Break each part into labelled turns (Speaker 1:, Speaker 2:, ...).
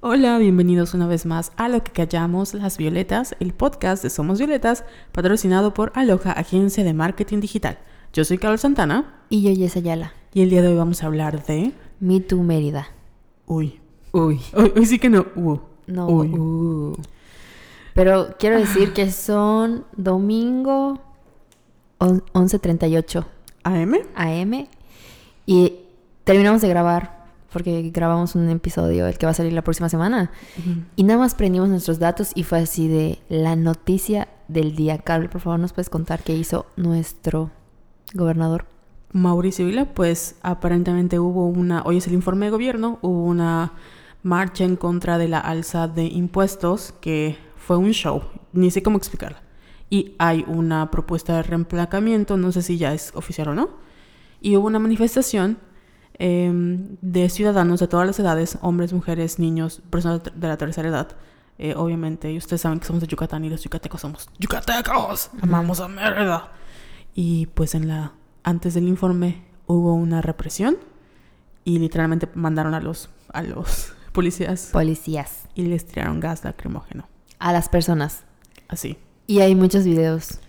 Speaker 1: Hola, bienvenidos una vez más a Lo que callamos las violetas, el podcast de Somos Violetas, patrocinado por Aloha, agencia de marketing digital. Yo soy Carol Santana
Speaker 2: Y yo, Yesa Ayala.
Speaker 1: y el día de hoy vamos a hablar de...
Speaker 2: Me Too Mérida.
Speaker 1: Uy,
Speaker 2: Uy.
Speaker 1: hoy sí que no... Uh.
Speaker 2: No.
Speaker 1: Uy.
Speaker 2: uh. Pero quiero decir que son domingo on- 11.38
Speaker 1: AM.
Speaker 2: am y terminamos de grabar porque grabamos un episodio, el que va a salir la próxima semana. Y nada más prendimos nuestros datos y fue así de la noticia del día. Carol, por favor, ¿nos puedes contar qué hizo nuestro gobernador?
Speaker 1: Mauricio Vila, pues aparentemente hubo una, hoy es el informe de gobierno, hubo una marcha en contra de la alza de impuestos que fue un show, ni sé cómo explicarla. Y hay una propuesta de reemplacamiento, no sé si ya es oficial o no. Y hubo una manifestación em, de ciudadanos de todas las edades, hombres, mujeres, niños, personas de la tercera edad. Eh, obviamente, y ustedes saben que somos de Yucatán y los yucatecos somos yucatecos, amamos a Mérida. Y pues en la antes del informe hubo una represión y literalmente mandaron a los a los policías
Speaker 2: Policías.
Speaker 1: y les tiraron gas lacrimógeno.
Speaker 2: A las personas.
Speaker 1: Así.
Speaker 2: Y hay muchos videos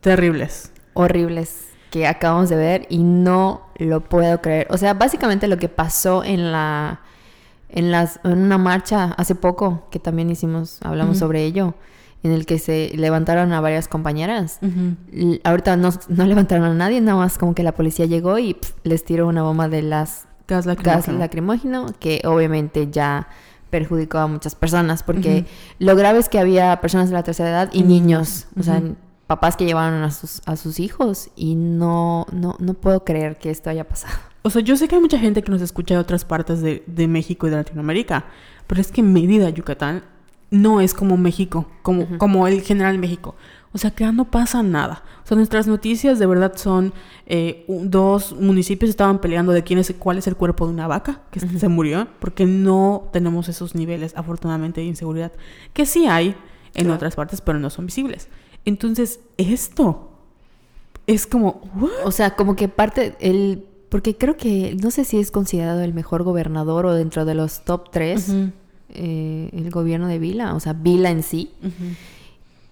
Speaker 1: Terribles.
Speaker 2: horribles que acabamos de ver y no lo puedo creer. O sea, básicamente lo que pasó en la en las en una marcha hace poco que también hicimos hablamos sobre ello en el que se levantaron a varias compañeras. Ahorita no, no levantaron a nadie, nada más como que la policía llegó y les tiró una bomba de las
Speaker 1: Gas
Speaker 2: gas
Speaker 1: lacrimógeno.
Speaker 2: que obviamente ya perjudicó a muchas personas porque lo grave es que había personas de la tercera edad y niños, o sea. Papás que llevaron a sus, a sus hijos y no, no, no puedo creer que esto haya pasado.
Speaker 1: O sea, yo sé que hay mucha gente que nos escucha de otras partes de, de México y de Latinoamérica, pero es que Mérida, Yucatán, no es como México, como, como el general México. O sea, que no pasa nada. O sea, nuestras noticias de verdad son eh, dos municipios estaban peleando de quién es, cuál es el cuerpo de una vaca que se murió, porque no tenemos esos niveles, afortunadamente, de inseguridad, que sí hay en
Speaker 2: Claro.
Speaker 1: otras partes, pero no son visibles. Entonces, esto es como, ¿what?
Speaker 2: O sea, como que parte el porque creo que no sé si es considerado el mejor gobernador o dentro de los top tres eh, el gobierno de Vila, o sea, Vila en sí.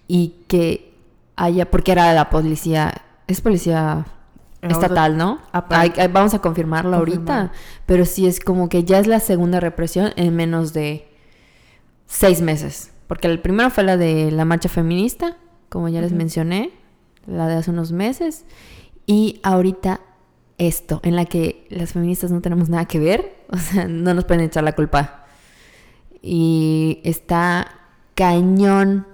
Speaker 2: y que haya, porque era la policía, es policía estatal, ¿no? Hay- hay- vamos a confirmarlo
Speaker 1: Confirmar.
Speaker 2: ahorita, pero sí es como que ya es la segunda represión en menos de seis meses, porque el primero fue la de la marcha feminista, como ya les mencioné, la de hace unos meses, y ahorita esto, en la que las feministas no tenemos nada que ver, o sea, no nos pueden echar la culpa. Y está cañón.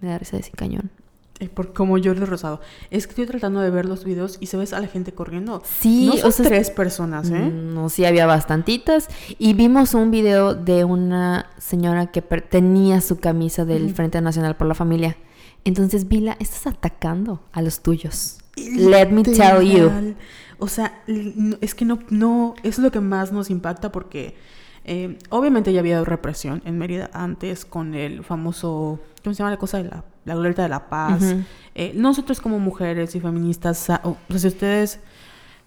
Speaker 2: Me da risa decir cañón.
Speaker 1: Eh, Por como he rosado. Es que estoy tratando de ver los videos y se ves a la gente corriendo.
Speaker 2: Sí,
Speaker 1: no son
Speaker 2: o sea,
Speaker 1: tres personas, ¿eh?
Speaker 2: Mm, No, sí había bastantitas. Y vimos un video de una señora que tenía su camisa del. Frente Nacional por la Familia. Entonces, Vila, estás atacando a los tuyos. Let me tell you.
Speaker 1: O sea, es que no, no, es lo que más nos impacta porque eh, obviamente ya había represión en Mérida antes con el famoso, ¿cómo se llama la cosa de la, la glorieta de la paz? Eh, nosotros como mujeres y feministas, o sea, si ustedes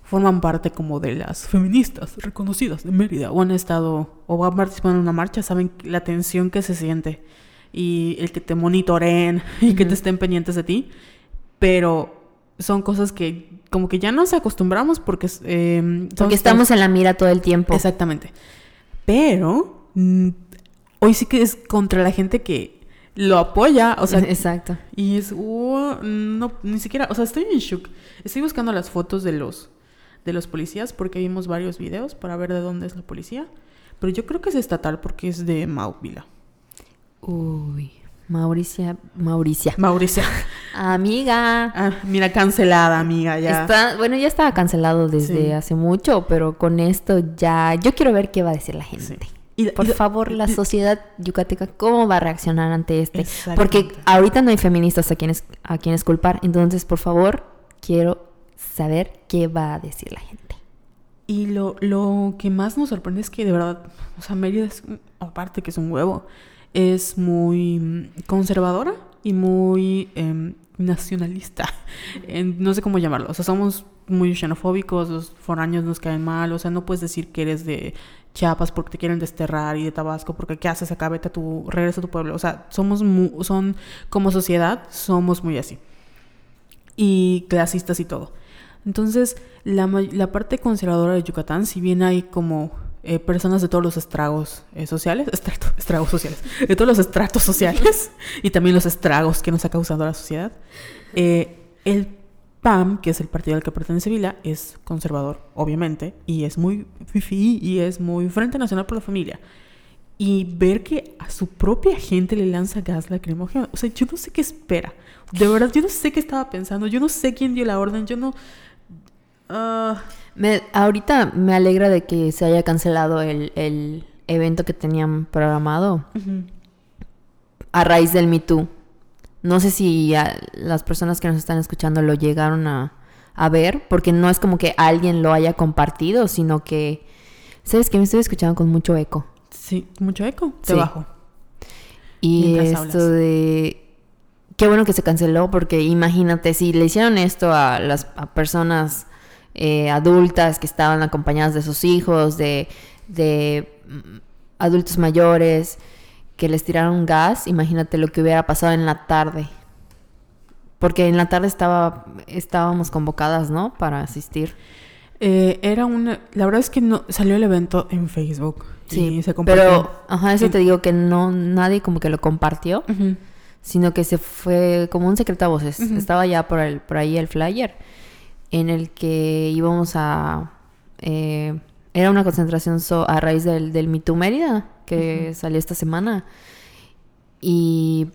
Speaker 1: forman parte como de las feministas reconocidas de Mérida o han estado o van participando en una marcha, saben la tensión que se siente y el que te monitoreen y que te estén pendientes de ti, pero son cosas que como que ya nos acostumbramos porque, eh,
Speaker 2: Porque estamos en la mira todo el tiempo.
Speaker 1: Exactamente. Pero mm, hoy sí que es contra la gente que lo apoya, o sea,
Speaker 2: Exacto.
Speaker 1: y es, "Wow, no, ni siquiera, o sea, estoy en shock. Estoy buscando las fotos de los, de los policías porque vimos varios videos para ver de dónde es la policía. Pero yo creo que es estatal porque es de Mauvila.
Speaker 2: Uy. Mauricia, Mauricia.
Speaker 1: Mauricia.
Speaker 2: Amiga.
Speaker 1: Ah, mira, cancelada, amiga, ya.
Speaker 2: Está, bueno, ya estaba cancelado desde
Speaker 1: Sí.
Speaker 2: hace mucho, pero con esto ya. Yo quiero ver qué va a decir la gente.
Speaker 1: Sí. Y-
Speaker 2: Por
Speaker 1: y-
Speaker 2: favor, la sociedad yucateca, ¿cómo va a reaccionar ante este? Porque ahorita no hay feministas a quienes, a quienes culpar. Entonces, por favor, quiero saber qué va a decir la gente.
Speaker 1: Y lo, lo que más nos sorprende es que de verdad, o sea, Mérida es, aparte que es un huevo, es muy mm, conservadora y muy em, nacionalista. No sé cómo llamarlo. O sea, somos muy xenofóbicos, los foráneos nos caen mal. O sea, no puedes decir que eres de Chiapas porque te quieren desterrar y de Tabasco porque ¿qué haces acá? Vete a tu, regresa a tu pueblo. O sea, somos, mu- son, como sociedad, somos muy así. Y clasistas y todo. Entonces, la, la parte conservadora de Yucatán, si bien hay como eh, personas de todos los estragos eh, sociales, estrato- estragos sociales, de todos los estratos sociales y también los estragos que nos ha causado la sociedad, eh, el PAM, que es el partido al que pertenece Vila, es conservador, obviamente, y es muy fifi y es muy Frente Nacional por la Familia. Y ver que a su propia gente le lanza gas lacrimógeno, o sea, yo no sé qué espera. De verdad, yo no sé qué estaba pensando, yo no sé quién dio la orden, yo no... ah,
Speaker 2: Me, ahorita me alegra de que se haya cancelado el, el evento que tenían programado a raíz del Me Too. No sé si las personas que nos están escuchando lo llegaron a, a ver, porque no es como que alguien lo haya compartido, sino que, ¿sabes que Me estoy escuchando con mucho eco.
Speaker 1: Sí, mucho eco,
Speaker 2: Sí.
Speaker 1: debajo.
Speaker 2: Y
Speaker 1: Mientras
Speaker 2: esto
Speaker 1: hablas.
Speaker 2: de... Qué bueno que se canceló, porque imagínate, si le hicieron esto a las a personas eh, adultas que estaban acompañadas de sus hijos, de, de mm, adultos mayores, que les tiraron gas, imagínate lo que hubiera pasado en la tarde. Porque en la tarde estaba, estábamos convocadas, ¿no? Para asistir.
Speaker 1: Eh, era una... La verdad es que no salió el evento en Facebook.
Speaker 2: Sí,
Speaker 1: y se compartió.
Speaker 2: pero, ajá, eso
Speaker 1: en-
Speaker 2: te digo que no, nadie como que lo compartió. Sino que se fue como un secreto a voces. Estaba ya por, el, por ahí el flyer en el que íbamos a... eh, era una concentración so- a raíz del, del Me Too Mérida que salió esta semana. Y...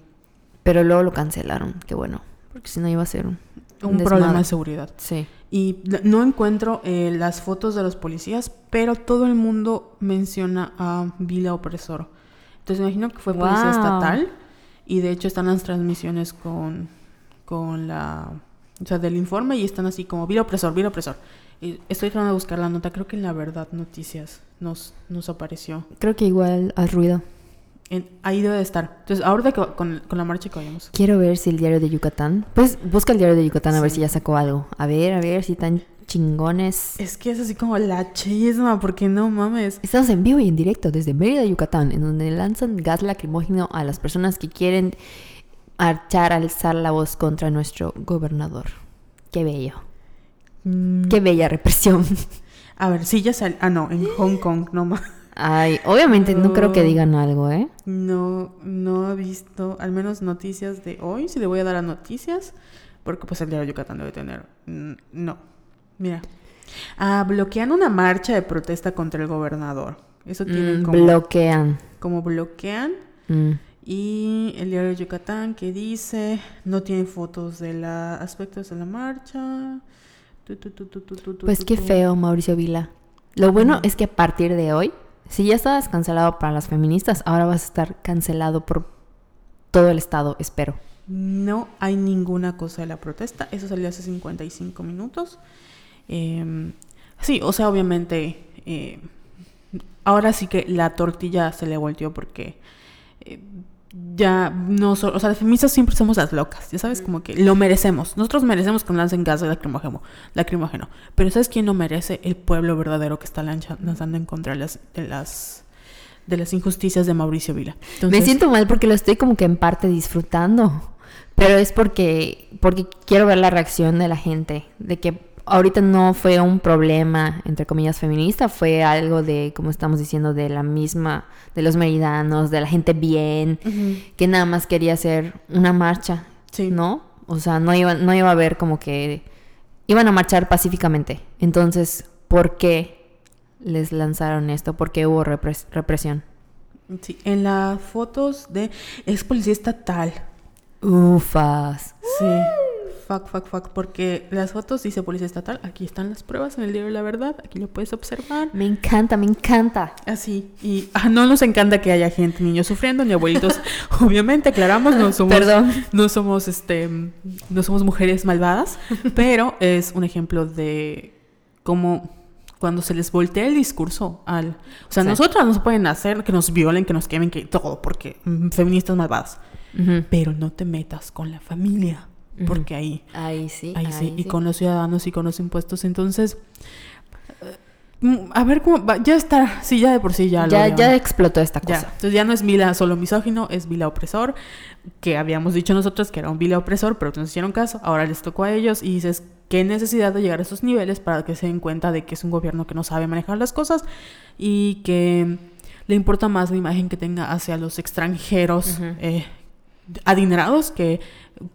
Speaker 2: Pero luego lo cancelaron, qué bueno. Porque si no iba a ser un...
Speaker 1: Problema de seguridad.
Speaker 2: Sí.
Speaker 1: Y no encuentro eh, las fotos de los policías, pero todo el mundo menciona a Vila Opresor. Entonces me imagino que fue policía
Speaker 2: Wow.
Speaker 1: estatal y de hecho están las transmisiones con, con la... O sea, del informe y están así como Vila Opresor, Vila Opresor. Y estoy tratando de buscar la nota, creo que en La Verdad Noticias nos, nos apareció.
Speaker 2: Creo que igual al ruido.
Speaker 1: En- ahí debe de estar. Entonces, ahorita que, con, con la marcha que vayamos.
Speaker 2: Quiero ver si el diario de Yucatán... Pues busca el diario de Yucatán a ver
Speaker 1: Sí.
Speaker 2: si ya sacó algo. A ver, a ver si están chingones.
Speaker 1: Es que es así como la chisma, porque no mames.
Speaker 2: Estamos en vivo y en directo desde Mérida, Yucatán, en donde lanzan gas lacrimógeno a las personas que quieren marchar, alzar la voz contra nuestro gobernador. Qué bello.
Speaker 1: Mm,
Speaker 2: Qué bella represión.
Speaker 1: A ver, sí ya salió. Ah, no, en Hong Kong, no más.
Speaker 2: Ay, obviamente no creo que digan algo, ¿eh?
Speaker 1: No, no he visto, al menos noticias de hoy. Si le voy a dar a noticias, porque pues el diario de Yucatán debe tener. Mm, No, mira. Ah, bloquean una marcha de protesta contra el gobernador. Eso tienen
Speaker 2: Mm,
Speaker 1: como,
Speaker 2: bloquean.
Speaker 1: como bloquean.
Speaker 2: Mm.
Speaker 1: Y el diario de Yucatán que dice, no tiene fotos de la aspectos de la marcha. Tu, tu, tu,
Speaker 2: Pues qué feo, Mauricio Vila. Lo bueno es que a partir de hoy, si ya estabas cancelado para las feministas, ahora vas a estar cancelado por todo el estado, espero.
Speaker 1: No hay ninguna cosa de la protesta. Eso salió hace 55 minutos. Eh, sí, o sea, obviamente, eh, ahora sí que la tortilla se le volteó porque eh, ya no o sea, las feministas siempre somos las locas, ya sabes, como que lo merecemos. Nosotros merecemos que nos lancen gas de lacrimógeno, lacrimógeno. Pero ¿sabes quién no merece? El pueblo verdadero que está lanzando en contra de las, de las, de las injusticias de Mauricio Vila.
Speaker 2: Me siento mal porque lo estoy como que en parte disfrutando. Pero es porque, porque quiero ver la reacción de la gente. De que ahorita no fue un problema, entre comillas, feminista. Fue algo de, como estamos diciendo, de la misma, de los meridanos, de la gente bien, que nada más quería hacer una marcha,
Speaker 1: Sí.
Speaker 2: ¿no? O sea, no iba, no iba a haber como que... Iban a marchar pacíficamente. Entonces, ¿por qué les lanzaron esto? ¿Por qué hubo repres- represión?
Speaker 1: Sí, en las fotos de ex policía estatal.
Speaker 2: Ufas.
Speaker 1: Sí. Fuck, fuck, fuck. Porque las fotos dice policía estatal. Aquí están las pruebas en el diario de la verdad. Aquí lo puedes observar.
Speaker 2: Me encanta, me encanta.
Speaker 1: Así. Y ah, no nos encanta que haya gente, niños sufriendo, ni abuelitos. Obviamente, aclaramos, no somos.
Speaker 2: Perdón.
Speaker 1: No somos este. No somos mujeres malvadas. Pero es un ejemplo de cómo. Cuando se les voltea el discurso al... O sea,
Speaker 2: Sí.
Speaker 1: nosotras nos pueden hacer que nos violen, que nos quemen, que todo, porque mm, feministas malvadas. Pero no te metas con la familia. Porque ahí,
Speaker 2: Ahí sí.
Speaker 1: ahí sí, y con los ciudadanos y con los impuestos. Entonces, mm, a ver cómo va, ya está, sí, ya de por sí ya lo
Speaker 2: Ya, ya explotó esta
Speaker 1: Ya,
Speaker 2: cosa.
Speaker 1: entonces ya no es Vila solo misógino, es Vila opresor, que habíamos dicho nosotros que era un Vila opresor, pero que nos hicieron caso, ahora les tocó a ellos y dices, qué necesidad de llegar a esos niveles para que se den cuenta de que es un gobierno que no sabe manejar las cosas y que le importa más la imagen que tenga hacia los extranjeros eh, adinerados que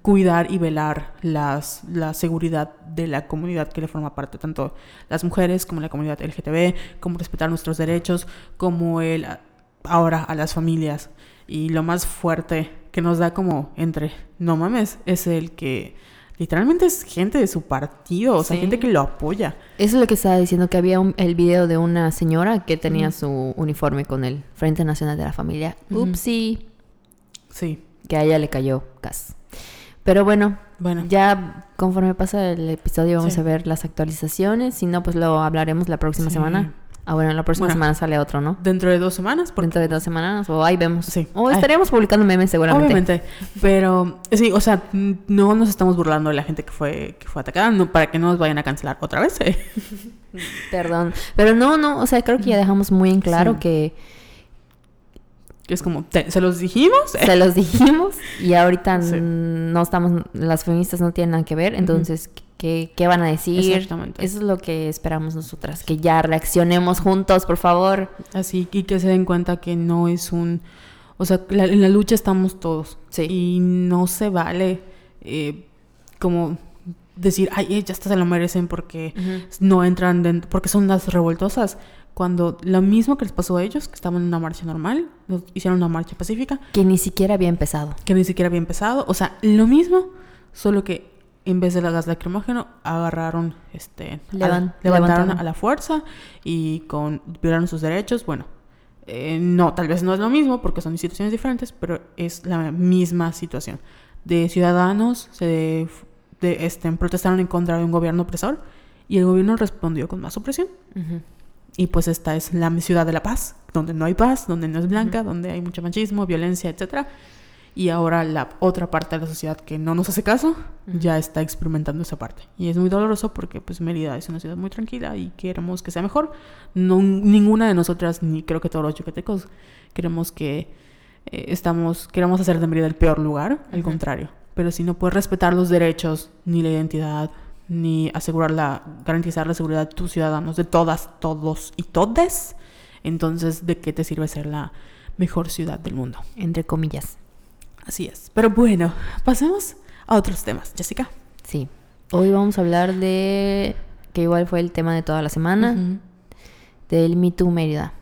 Speaker 1: cuidar y velar las, la seguridad de la comunidad que le forma parte, tanto las mujeres como la comunidad LGTB, como respetar nuestros derechos, como el ahora a las familias. Y lo más fuerte que nos da como entre, no mames, es el que literalmente es gente de su partido, o sea,
Speaker 2: Sí.
Speaker 1: gente que lo apoya.
Speaker 2: Eso es lo que estaba diciendo, que había un- el video de una señora que tenía su uniforme con el Frente Nacional de la Familia.
Speaker 1: Ujú.
Speaker 2: Upsi,
Speaker 1: Sí,
Speaker 2: que a ella le cayó gas. Pero bueno,
Speaker 1: bueno.
Speaker 2: ya conforme pasa el episodio vamos
Speaker 1: Sí.
Speaker 2: a ver las actualizaciones. Si no, pues lo hablaremos la próxima
Speaker 1: Sí.
Speaker 2: semana. Ah, bueno, la próxima
Speaker 1: Bueno.
Speaker 2: semana sale otro, ¿no?
Speaker 1: Dentro de dos semanas, porque
Speaker 2: Dentro de dos semanas, o ahí vemos.
Speaker 1: Sí.
Speaker 2: O
Speaker 1: Ay.
Speaker 2: estaríamos publicando memes seguramente.
Speaker 1: Obviamente, pero sí, o sea, no nos estamos burlando de la gente que fue que fue atacada, no, para que no nos vayan a cancelar otra vez. eh.
Speaker 2: Perdón. Pero no, no, o sea, creo que ya dejamos muy en claro
Speaker 1: Sí.
Speaker 2: que
Speaker 1: Que es como, te- ¿se los dijimos? Eh,
Speaker 2: se los dijimos y ahorita
Speaker 1: Sí.
Speaker 2: no estamos, las feministas no tienen nada que ver, entonces, ¿qué, qué van a decir?
Speaker 1: Exactamente.
Speaker 2: Eso es lo que esperamos nosotras, que ya reaccionemos juntos, por favor.
Speaker 1: Así, y que se den cuenta que no es un... O sea, la- en la lucha estamos todos.
Speaker 2: Sí.
Speaker 1: Y no se vale eh, como decir, ay, ya hasta se lo merecen porque no entran dentro, porque son las revoltosas. Cuando lo mismo que les pasó a ellos, que estaban en una marcha normal, hicieron una marcha pacífica,
Speaker 2: Que ni siquiera había empezado.
Speaker 1: que ni siquiera había empezado. O sea, lo mismo, solo que en vez de la gas lacrimógeno, agarraron, este, a
Speaker 2: Levan-
Speaker 1: levantaron
Speaker 2: levantaron.
Speaker 1: a la fuerza y con violaron sus derechos. Bueno, eh, no, tal vez no es lo mismo porque son instituciones diferentes, pero es la misma situación. De ciudadanos se de, este, protestaron en contra de un gobierno opresor y el gobierno respondió con más opresión. Y pues esta es la ciudad de la paz, donde no hay paz, donde no es blanca, donde hay mucho machismo, violencia, etcétera. Y ahora la otra parte de la sociedad que no nos hace caso ya está experimentando esa parte. Y es muy doloroso porque pues Mérida es una ciudad muy tranquila y queremos que sea mejor. No, ninguna de nosotras, ni creo que todos los yucatecos, queremos que eh, estamos, queremos hacer de Mérida el peor lugar, al contrario. Pero si no puedes respetar los derechos, ni la identidad, ni asegurar la, garantizar la seguridad de tus ciudadanos, de todas, todos y todes, entonces ¿de qué te sirve ser la mejor ciudad del mundo?
Speaker 2: Entre comillas.
Speaker 1: Así es. Pero bueno, pasemos a otros temas. Jessica.
Speaker 2: Sí. Hoy vamos a hablar de, que igual fue el tema de toda la semana, del Me Too Mérida.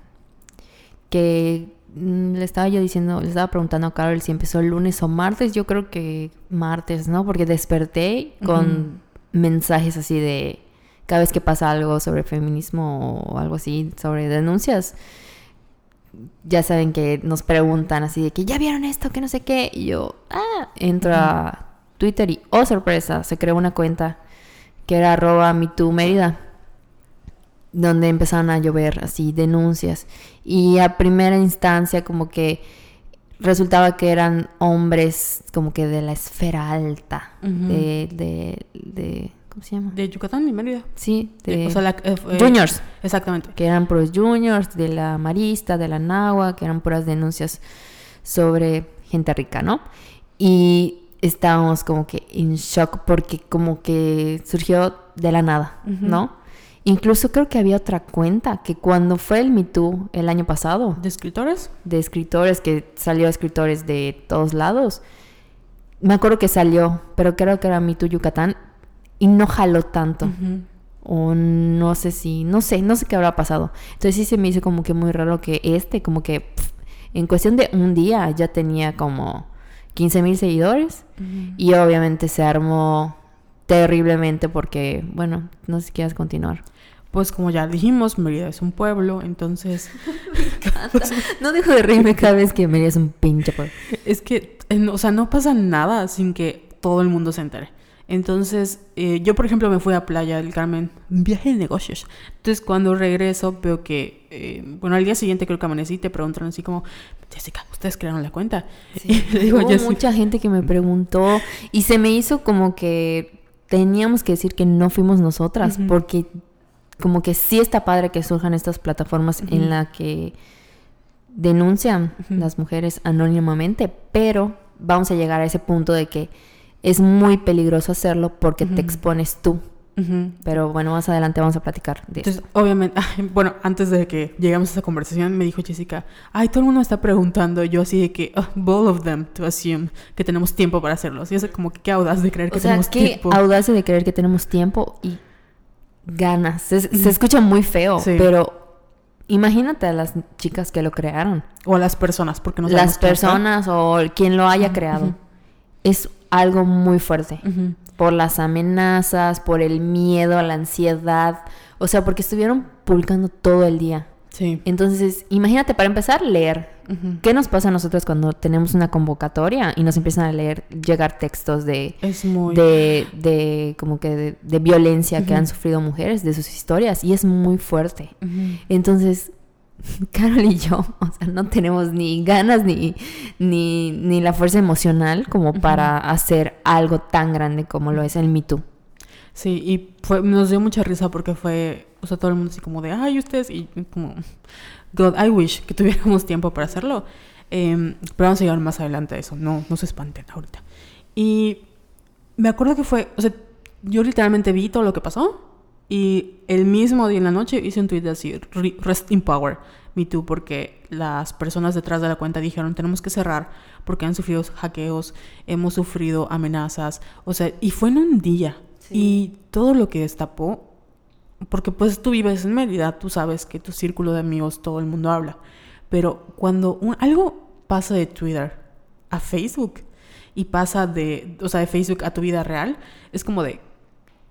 Speaker 2: Que mm, le estaba yo diciendo, le estaba preguntando a Carol si empezó el lunes o martes. Yo creo que martes, ¿no? Porque desperté con mensajes así de cada vez que pasa algo sobre feminismo o algo así, sobre denuncias. Ya saben que nos preguntan así de que ya vieron esto, que no sé qué. Y yo, ah, entro a Twitter y, oh sorpresa, se creó una cuenta que era arroba MeTooMérida donde empezaron a llover así denuncias y a primera instancia como que resultaba que eran hombres como que de la esfera alta de, de, de- ¿cómo se llama?
Speaker 1: De Yucatán y Mérida.
Speaker 2: sí, de
Speaker 1: o sea, la- eh,
Speaker 2: juniors
Speaker 1: Exactamente.
Speaker 2: que eran puros juniors de la Marista, de la Nagua, que eran puras denuncias sobre gente rica, ¿no? Y estábamos como que en shock porque como que surgió de la nada. ¿no? Incluso creo que había otra cuenta que cuando fue el Me Too el año pasado,
Speaker 1: ¿De escritores?
Speaker 2: de escritores, que salió escritores de todos lados, me acuerdo que salió, pero creo que era Me Too Yucatán y no jaló tanto. O no sé si, no sé, no sé qué habrá pasado. Entonces sí se me hizo como que muy raro que este, como que en cuestión de un día ya tenía como 15 mil seguidores. Y obviamente se armó terriblemente porque, bueno, no sé si quieras continuar.
Speaker 1: Pues como ya dijimos, Mérida es un pueblo, entonces
Speaker 2: No dejo de reírme cada vez que me es un pinche pueblo.
Speaker 1: es que, o sea, no pasa nada sin que todo el mundo se entere. Entonces, eh, yo por ejemplo me fui a Playa del Carmen, un viaje de negocios. Entonces, cuando regreso, veo que, eh, bueno, al día siguiente creo que amanecí y te preguntaron así como, Jessica, ¿ustedes crearon la cuenta? Y le digo,
Speaker 2: Hubo mucha gente que me preguntó y se me hizo como que teníamos que decir que no fuimos nosotras porque como que sí está padre que surjan estas plataformas en la que denuncian las mujeres anónimamente, pero vamos a llegar a ese punto de que es muy peligroso hacerlo porque te expones tú. Pero bueno, más adelante vamos a platicar de
Speaker 1: Entonces, obviamente, bueno, antes de que lleguemos a esa conversación, me dijo Jessica, ay, todo el mundo está preguntando, yo así de que, oh, all of them to assume que tenemos tiempo para hacerlos. Y es como que qué audaz de creer que tenemos tiempo.
Speaker 2: audaz de creer que tenemos tiempo y ganas. Se, escucha muy feo, pero Imagínate a las chicas que lo crearon.
Speaker 1: O a las personas, porque no
Speaker 2: Las personas o quien lo haya creado. Es algo muy fuerte. Por las amenazas, por el miedo, la ansiedad. O sea, porque estuvieron publicando todo el día.
Speaker 1: Sí.
Speaker 2: Entonces, imagínate, para empezar, leer. ¿Qué nos pasa a nosotros cuando tenemos una convocatoria y nos empiezan a leer, llegar textos de, de, de, como que de, violencia que han sufrido mujeres, de sus historias? Y es muy fuerte. Entonces, Carol y yo, o sea, no tenemos ni ganas ni, ni, ni la fuerza emocional como para hacer algo tan grande como lo es el Me Too.
Speaker 1: Sí, y fue, nos dio mucha risa porque fue, o sea, todo el mundo así como de, ay, ustedes, y como, God, I wish que tuviéramos tiempo para hacerlo. Em, pero vamos a llegar más adelante a eso, no, no se espanten ahorita. Y me acuerdo que fue, o sea, yo literalmente vi todo lo que pasó y el mismo día en la noche hice un tweet así, Rest in Power, Me Too, porque las personas detrás de la cuenta dijeron, tenemos que cerrar porque han sufrido hackeos, hemos sufrido amenazas, o sea, y fue en un día. Y todo lo que destapó, porque pues tú vives en Mérida, tú sabes que tu círculo de amigos todo el mundo habla, pero cuando algo pasa de Twitter a Facebook y pasa de, o sea, de Facebook a tu vida real, es como de,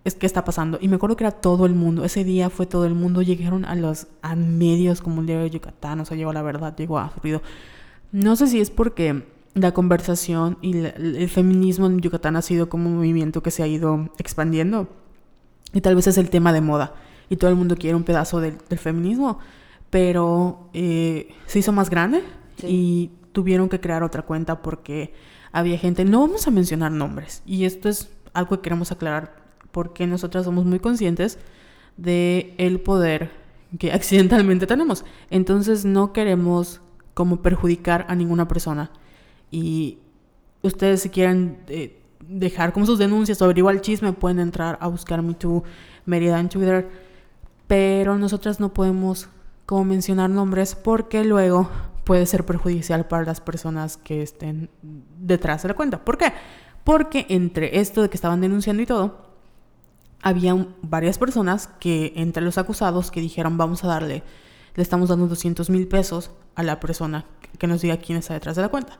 Speaker 1: es que está pasando. Y me acuerdo que era todo el mundo, ese día fue todo el mundo, llegaron a los a medios como el diario de Yucatán, o sea, llegó la verdad, llegó a ruido. No sé si es porque la conversación y el feminismo en Yucatán ha sido como un movimiento que se ha ido expandiendo. Y tal vez es el tema de moda. Y todo el mundo quiere un pedazo del, feminismo. Pero eh, se hizo más grande y tuvieron que crear otra cuenta porque había gente. No vamos a mencionar nombres. Y esto es algo que queremos aclarar porque nosotras somos muy conscientes de el poder que accidentalmente tenemos. Entonces no queremos como perjudicar a ninguna persona y ustedes si quieren eh, dejar como sus denuncias o averiguar el chisme, pueden entrar a buscar Me Too Mérida en Twitter. Pero nosotras no podemos como mencionar nombres porque luego puede ser perjudicial para las personas que estén detrás de la cuenta. ¿Por qué? Porque entre esto de que estaban denunciando y todo, había varias personas que entre los acusados que dijeron vamos a darle, le estamos dando 200 mil pesos a la persona que nos diga quién está detrás de la cuenta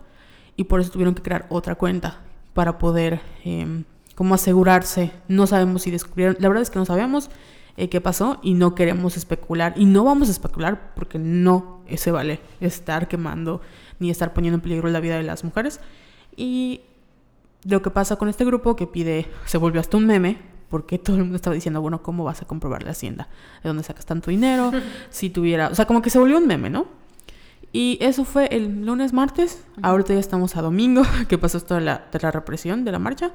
Speaker 1: y por eso tuvieron que crear otra cuenta para poder em, como asegurarse. No sabemos si descubrieron, la verdad es que no sabemos eh, qué pasó y no queremos especular y no vamos a especular porque no se vale estar quemando ni estar poniendo en peligro la vida de las mujeres. Y lo que pasa con este grupo que pide, se volvió hasta un meme, porque todo el mundo estaba diciendo, bueno, ¿cómo vas a comprobar la hacienda? ¿De dónde sacas tanto dinero? Si tuviera, o sea, como que se volvió un meme, ¿no? Y eso fue el lunes, martes. Ahorita ya estamos a domingo, que pasó esto de la, de la represión, de la marcha.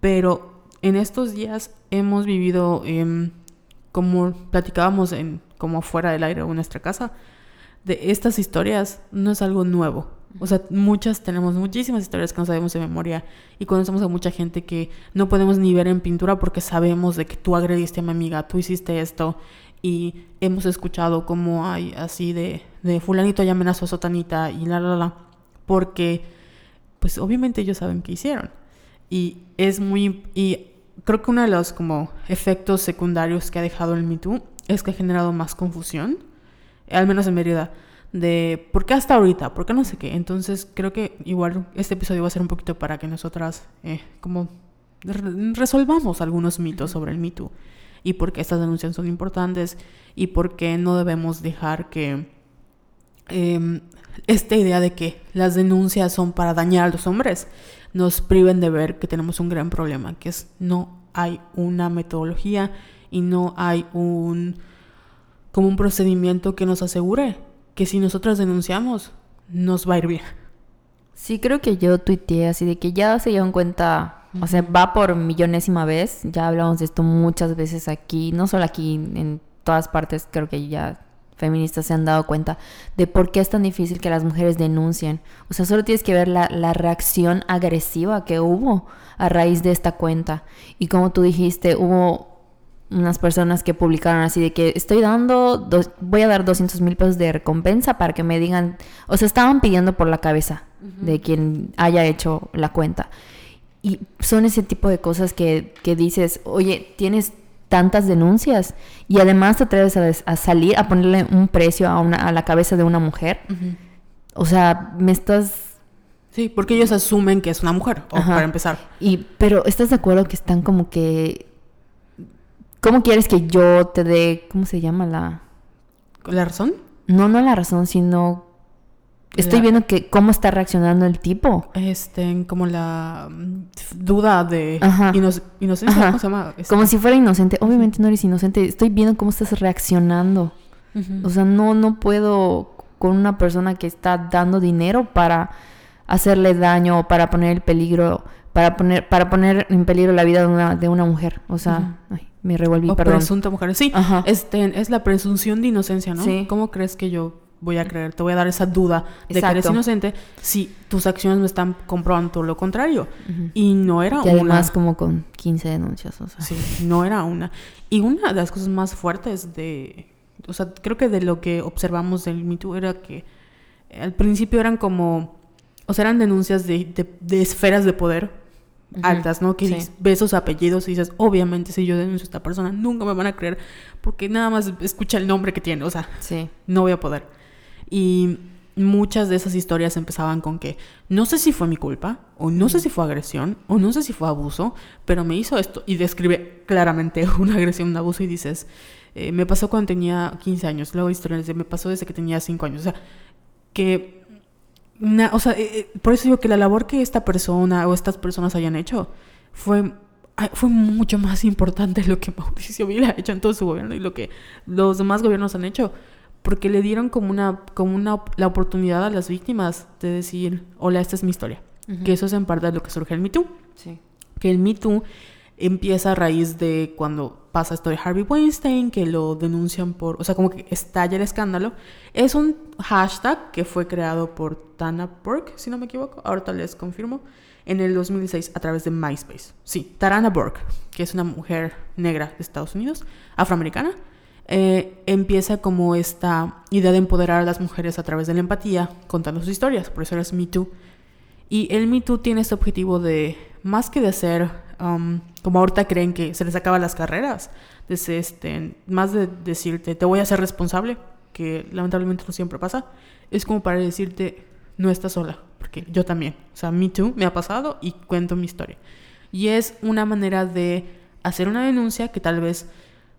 Speaker 1: Pero en estos días hemos vivido, em, como platicábamos en, como fuera del aire o en nuestra casa, de estas historias no es algo nuevo. O sea, muchas, tenemos muchísimas historias que no sabemos de memoria y conocemos a mucha gente que no podemos ni ver en pintura porque sabemos de que tú agrediste a mi amiga, tú hiciste esto y hemos escuchado como hay así de, fulanito ya amenazó a sotanita y la la la porque pues obviamente ellos saben qué hicieron. Y es muy y creo que uno de los como efectos secundarios que ha dejado el Me es que ha generado más confusión al menos en Mérida de por qué hasta ahorita, por qué no sé qué. Entonces creo que igual este episodio va a ser un poquito para que nosotras eh, como resolvamos algunos mitos sobre el Me y por qué estas denuncias son importantes y por qué no debemos dejar que em, esta idea de que las denuncias son para dañar a los hombres nos priven de ver que tenemos un gran problema, que es no hay una metodología y no hay un como un procedimiento que nos asegure que si nosotras denunciamos nos va a ir bien.
Speaker 2: Sí, creo que yo tuiteé así de que ya se dieron cuenta o sea, va por millonésima vez. Ya hablamos de esto muchas veces aquí, no solo aquí, en todas partes creo que ya feministas se han dado cuenta de por qué es tan difícil que las mujeres denuncien. O sea, solo tienes que ver la, la reacción agresiva que hubo a raíz de esta cuenta. Y como tú dijiste, hubo unas personas que publicaron así de que estoy dando, voy a dar 200 mil pesos de recompensa para que me digan, o sea, estaban pidiendo por la cabeza de quien haya hecho la cuenta. Y son ese tipo de cosas que, que dices, oye, tienes tantas denuncias y además te atreves a, salir a ponerle un precio a, una, a la cabeza de una mujer. O sea, me estás...
Speaker 1: Sí, porque ellos asumen que es una mujer, para empezar.
Speaker 2: Y, pero ¿estás de acuerdo que están como que... ¿Cómo quieres que yo te dé... ¿Cómo se llama la...
Speaker 1: ¿La razón?
Speaker 2: No, no la razón, sino Estoy viendo que cómo está reaccionando el tipo.
Speaker 1: Este, como la mm, duda de inocencia, ¿cómo se llama?
Speaker 2: Este. Como si fuera inocente. Obviamente no eres inocente. Estoy viendo cómo estás reaccionando. O sea, no, no puedo con una persona que está dando dinero para hacerle daño o para poner el peligro, para poner, para poner en peligro la vida de una, de una mujer. O sea, ay, me revolví,
Speaker 1: o presunta mujer. Sí, este, es la presunción de inocencia, ¿no? Sí. ¿Cómo crees que yo voy a creer, te voy a dar esa duda de que eres inocente si tus acciones me están comprobando todo lo contrario. Y no era
Speaker 2: una. Y además como con 15 denuncias, o sea.
Speaker 1: Sí, no era una. Y una de las cosas más fuertes de, o sea, creo que de lo que observamos del Me era que al principio eran como, o sea, eran denuncias de, de, esferas de poder altas, ¿no? Que ves esos apellidos y dices, obviamente si yo denuncio a esta persona, nunca me van a creer porque nada más escucha el nombre que tiene, o sea, no voy a poder. Y muchas de esas historias empezaban con que no sé si fue mi culpa, o no sé si fue agresión, o no sé si fue abuso, pero me hizo esto. Y describe claramente una agresión, un abuso, y dices, eh, me pasó cuando tenía 15 años. Luego historias de me pasó desde que tenía 5 años. O sea, que. O sea, eh, eh, por eso digo que la labor que esta persona o estas personas hayan hecho fue fue mucho más importante lo que Mauricio Vila ha hecho en todo su gobierno y lo que los demás gobiernos han hecho porque le dieron como una, como una, la oportunidad a las víctimas de decir, hola, esta es mi historia. Que eso es en parte de lo que surge el Me Too. Sí. Que el Me Too empieza a raíz de cuando pasa esto de Harvey Weinstein, que lo denuncian por, o sea, como que estalla el escándalo. Es un hashtag que fue creado por Tana Burke, si no me equivoco, ahorita les confirmo, en el 2006 a través de MySpace. Sí, Tarana Burke, que es una mujer negra de Estados Unidos, afroamericana, eh, empieza como esta idea de empoderar a las mujeres a través de la empatía, contando sus historias, por eso es Me Too. Y el Me Too tiene este objetivo de, más que de hacer, um, como ahorita creen que se les acaban las carreras, este, más de decirte, te voy a hacer responsable, que lamentablemente no siempre pasa, es como para decirte, no estás sola, porque yo también. O sea, Me Too me ha pasado y cuento mi historia. Y es una manera de hacer una denuncia que tal vez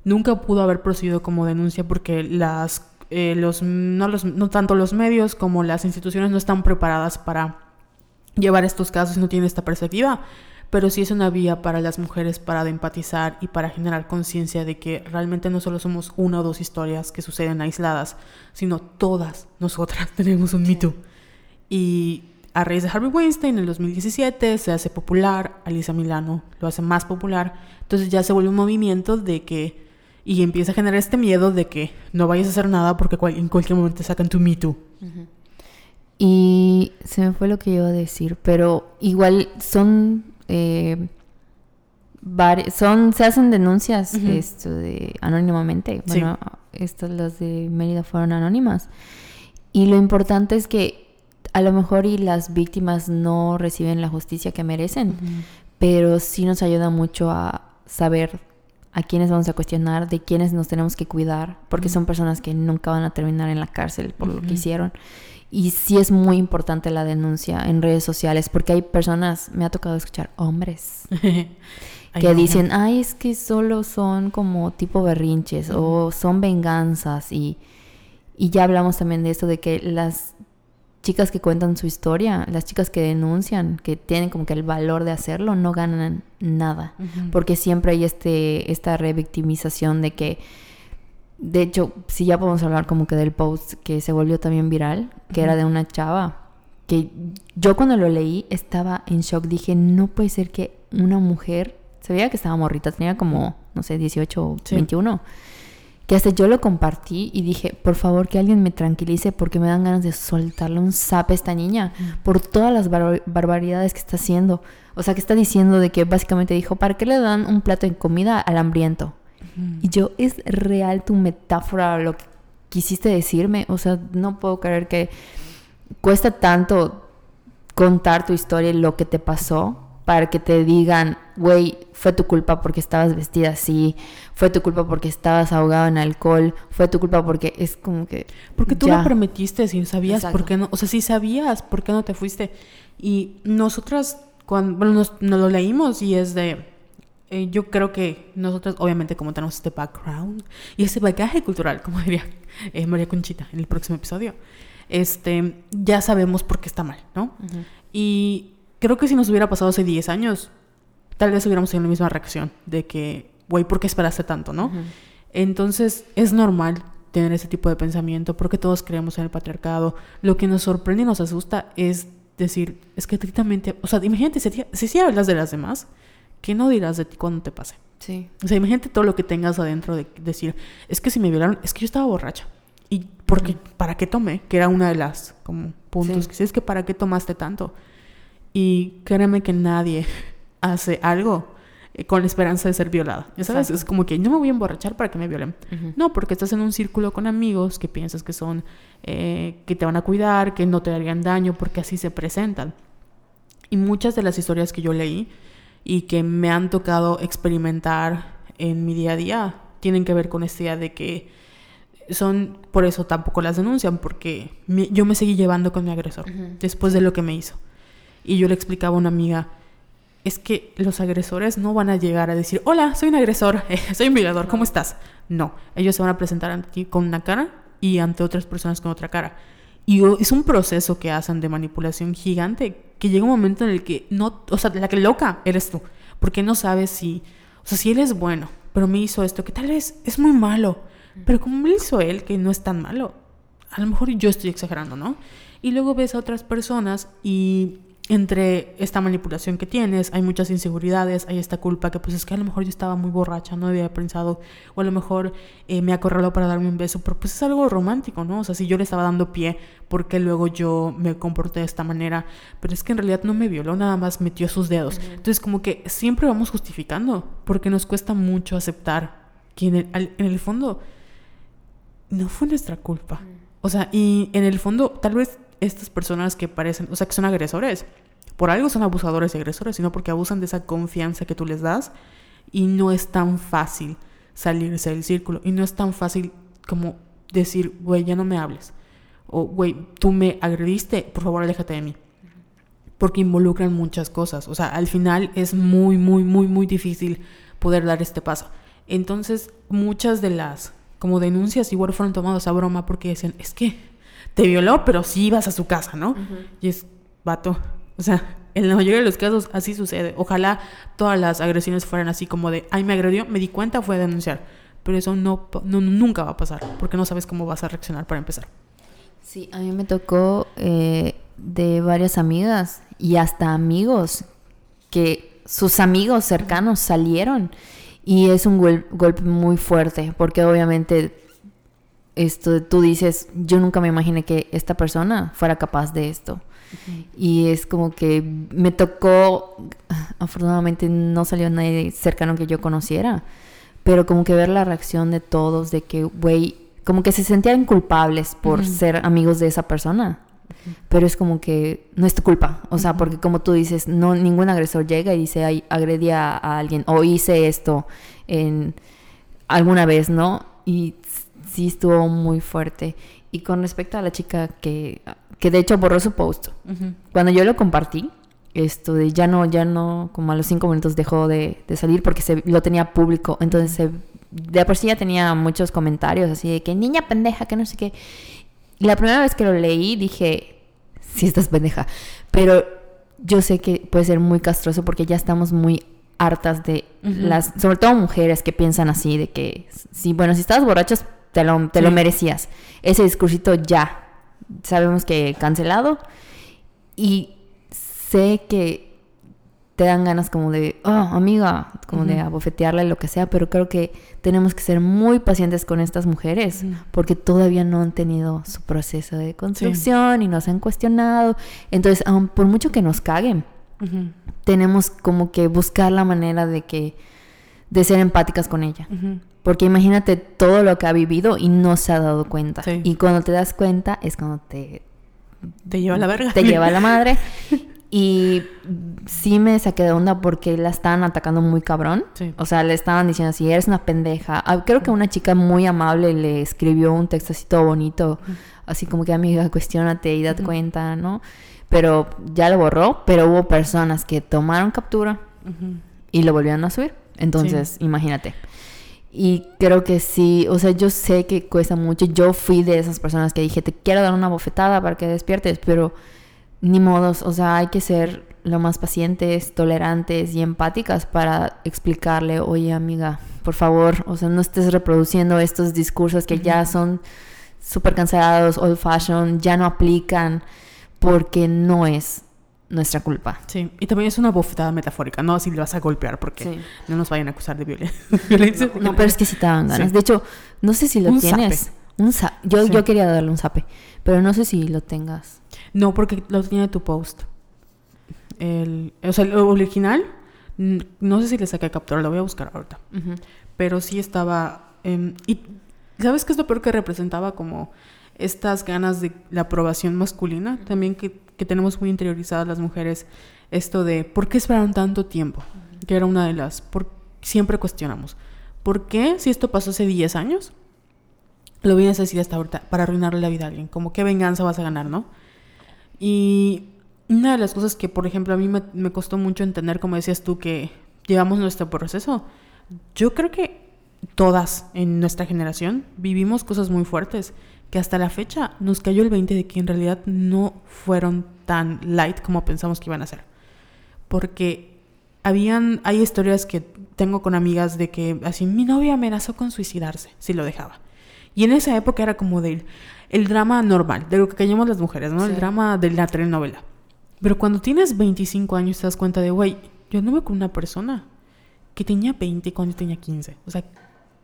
Speaker 1: nunca pudo haber procedido como denuncia porque las, eh, los, no, los, no tanto los medios como las instituciones no están preparadas para llevar estos casos y no tienen esta perspectiva, pero sí es una vía para las mujeres para empatizar y para generar conciencia de que realmente no solo somos una o dos historias que suceden aisladas, sino todas nosotras tenemos un mito. Y a raíz de Harvey Weinstein en el 2017 se hace popular, Alicia Milano lo hace más popular, entonces ya se vuelve un movimiento de que y empieza a generar este miedo de que no vayas a hacer nada porque en cualquier momento te sacan tu Me Too.
Speaker 2: Y se me fue lo que iba a decir, pero igual son... Eh, son se hacen denuncias esto de anónimamente. Bueno, estas las de Mérida fueron anónimas. Y lo importante es que a lo mejor y las víctimas no reciben la justicia que merecen, pero sí nos ayuda mucho a saber a quiénes vamos a cuestionar, de quiénes nos tenemos que cuidar, porque son personas que nunca van a terminar en la cárcel por lo que hicieron. Y sí es muy importante la denuncia en redes sociales, porque hay personas, me ha tocado escuchar hombres, que dicen, ay, es que solo son como tipo berrinches o son venganzas. Y, y ya hablamos también de esto, de que las chicas que cuentan su historia, las chicas que denuncian, que tienen como que el valor de hacerlo, no ganan nada. Porque siempre hay este, esta revictimización de que, de hecho, si ya podemos hablar como que del post que se volvió también viral, que era de una chava, que yo cuando lo leí estaba en shock, dije, no puede ser que una mujer, se veía que estaba morrita, tenía como, no sé, 18 o 21 que hasta yo lo compartí y dije, por favor que alguien me tranquilice porque me dan ganas de soltarle un zap a esta niña por todas las barbaridades que está haciendo. O sea, que está diciendo de que básicamente dijo, ¿para qué le dan un plato de comida al hambriento? Y yo, ¿es real tu metáfora lo que quisiste decirme? O sea, no puedo creer que cuesta tanto contar tu historia y lo que te pasó para que te digan, güey, fue tu culpa porque estabas vestida así, fue tu culpa porque estabas ahogado en alcohol, fue tu culpa porque es como que...
Speaker 1: Porque tú lo prometiste, si sabías por qué no, o sea, si sabías por qué no te fuiste. Y nosotras, cuando, bueno, nos, lo leímos y es de... Eh, yo creo que nosotras, obviamente, como tenemos este background y ese bagaje cultural, como diría eh, María Conchita en el próximo episodio, este, ya sabemos por qué está mal, ¿no? Y creo que si nos hubiera pasado hace 10 años, tal vez hubiéramos tenido la misma reacción de que, güey, ¿por qué esperaste tanto, no? Entonces, es normal tener ese tipo de pensamiento porque todos creemos en el patriarcado. Lo que nos sorprende y nos asusta es decir, es que estrictamente, o sea, imagínate, si, si, si hablas de las demás, ¿qué no dirás de ti cuando te pase?
Speaker 2: Sí.
Speaker 1: O sea, imagínate todo lo que tengas adentro de decir, es que si me violaron, es que yo estaba borracha. ¿Y porque, para qué tomé? Que era una de las como puntos que sí, es que para qué tomaste tanto. Y créeme que nadie hace algo eh, con la esperanza de ser violada. Ya sabes, es como que no me voy a emborrachar para que me violen. No, porque estás en un círculo con amigos que piensas que son, eh, que te van a cuidar, que no te harían daño, porque así se presentan. Y muchas de las historias que yo leí y que me han tocado experimentar en mi día a día tienen que ver con esta idea de que son, por eso tampoco las denuncian, porque yo me seguí llevando con mi agresor después de lo que me hizo. Y yo le explicaba a una amiga, es que los agresores no van a llegar a decir, hola, soy un agresor, soy un violador, ¿cómo estás? No, ellos se van a presentar ante ti con una cara y ante otras personas con otra cara. Y es un proceso que hacen de manipulación gigante, que llega un momento en el que no, o sea, la que loca eres tú, porque no sabes si, o sea, si él es bueno, pero me hizo esto, que tal vez es muy malo, pero como me hizo él, que no es tan malo, a lo mejor yo estoy exagerando, ¿no? Y luego ves a otras personas y entre esta manipulación que tienes, hay muchas inseguridades, hay esta culpa que pues es que a lo mejor yo estaba muy borracha, no había pensado, o a lo mejor eh, me acorraló para darme un beso, pero pues es algo romántico, ¿no? O sea, si yo le estaba dando pie, porque luego yo me comporté de esta manera? Pero es que en realidad no me violó, nada más metió sus dedos. Entonces como que siempre vamos justificando, porque nos cuesta mucho aceptar que en el, en el fondo no fue nuestra culpa. O sea, y en el fondo tal vez estas personas que parecen, o sea, que son agresores, por algo son abusadores y agresores, sino porque abusan de esa confianza que tú les das y no es tan fácil salirse del círculo y no es tan fácil como decir, güey, ya no me hables. O, güey, tú me agrediste, por favor, aléjate de mí. Porque involucran muchas cosas. O sea, al final es muy, muy, muy, muy difícil poder dar este paso. Entonces, muchas de las como denuncias igual fueron tomadas a broma porque decían, es que te violó, pero sí ibas a su casa, ¿no? Y es, vato, o sea, en la mayoría de los casos así sucede. Ojalá todas las agresiones fueran así como de, ay, me agredió, me di cuenta, fue a denunciar. Pero eso no, no, nunca va a pasar, porque no sabes cómo vas a reaccionar para empezar.
Speaker 2: Sí, a mí me tocó eh, de varias amigas y hasta amigos que sus amigos cercanos salieron y es un golpe muy fuerte porque obviamente esto, tú dices, yo nunca me imaginé que esta persona fuera capaz de esto. Y es como que me tocó, afortunadamente no salió nadie cercano que yo conociera, pero como que ver la reacción de todos, de que, güey, como que se sentían culpables por ser amigos de esa persona. Pero es como que no es tu culpa. O sea, porque como tú dices, no ningún agresor llega y dice, ay, agredí a, a alguien o hice esto en alguna vez, ¿no? Y sí estuvo muy fuerte. Y con respecto a la chica que, que de hecho borró su post, cuando yo lo compartí, esto de ya no, ya no, como a los cinco minutos dejó de, salir porque se, lo tenía público. Entonces, de por sí ya tenía muchos comentarios así de que niña pendeja, que no sé qué. Y la primera vez que lo leí dije, sí estás pendeja. Pero yo sé que puede ser muy castroso porque ya estamos muy hartas de las, sobre todo mujeres que piensan así, de que, sí, bueno, si estás borrachas, te lo, te lo merecías. Ese discursito ya, sabemos que cancelado. Y sé que te dan ganas como de, oh, amiga, como de abofetearla y lo que sea, pero creo que tenemos que ser muy pacientes con estas mujeres porque todavía no han tenido su proceso de construcción y nos han cuestionado. Entonces, aun por mucho que nos caguen, tenemos como que buscar la manera de que de ser empáticas con ella. Porque imagínate todo lo que ha vivido y no se ha dado cuenta. Y cuando te das cuenta es cuando te...
Speaker 1: Te lleva la verga.
Speaker 2: Te lleva la madre. Y sí me saqué de onda porque la estaban atacando muy cabrón. O sea, le estaban diciendo así, eres una pendeja. Ah, creo que una chica muy amable le escribió un texto así todo bonito. Así como que, amiga, cuestionate y date cuenta, ¿no? Pero ya lo borró, pero hubo personas que tomaron captura y lo volvieron a subir. Entonces, imagínate. Y creo que sí, o sea, yo sé que cuesta mucho. Yo fui de esas personas que dije, te quiero dar una bofetada para que despiertes, pero ni modos, o sea, hay que ser lo más pacientes, tolerantes y empáticas para explicarle, oye amiga, por favor, o sea, no estés reproduciendo estos discursos que ya son súper cancelados, old fashion, ya no aplican, porque no es nuestra culpa.
Speaker 1: Sí, y también es una bofetada metafórica, no así le vas a golpear porque no nos vayan a acusar de violencia.
Speaker 2: No, pero es que sí te dan ganas. De hecho, no sé si lo tienes. Un yo, yo quería darle un zape, pero no sé si lo tengas.
Speaker 1: No, porque lo tiene tu post. El, o sea, el original, no sé si le saqué captura, lo voy a buscar ahorita. Pero sí estaba... y ¿sabes qué es lo peor que representaba? Como estas ganas de la aprobación masculina, también que, que tenemos muy interiorizadas las mujeres, esto de ¿por qué esperaron tanto tiempo? Que era una de las... Por, siempre cuestionamos. ¿Por qué si esto pasó hace 10 años? Lo vienes a decir hasta ahorita para arruinarle la vida a alguien. Como qué venganza vas a ganar, ¿no? Y una de las cosas que, por ejemplo, a mí me, costó mucho entender, como decías tú, que llevamos nuestro proceso, yo creo que todas en nuestra generación vivimos cosas muy fuertes que hasta la fecha nos cayó el 20 de que en realidad no fueron tan light como pensamos que iban a ser. Porque habían, hay historias que tengo con amigas de que así mi novia amenazó con suicidarse si lo dejaba. Y en esa época era como de el drama normal, de lo que callamos las mujeres, ¿no? El drama de la telenovela. Pero cuando tienes 25 años te das cuenta de, güey, yo anduve con una persona que tenía 20 cuando yo tenía 15. O sea,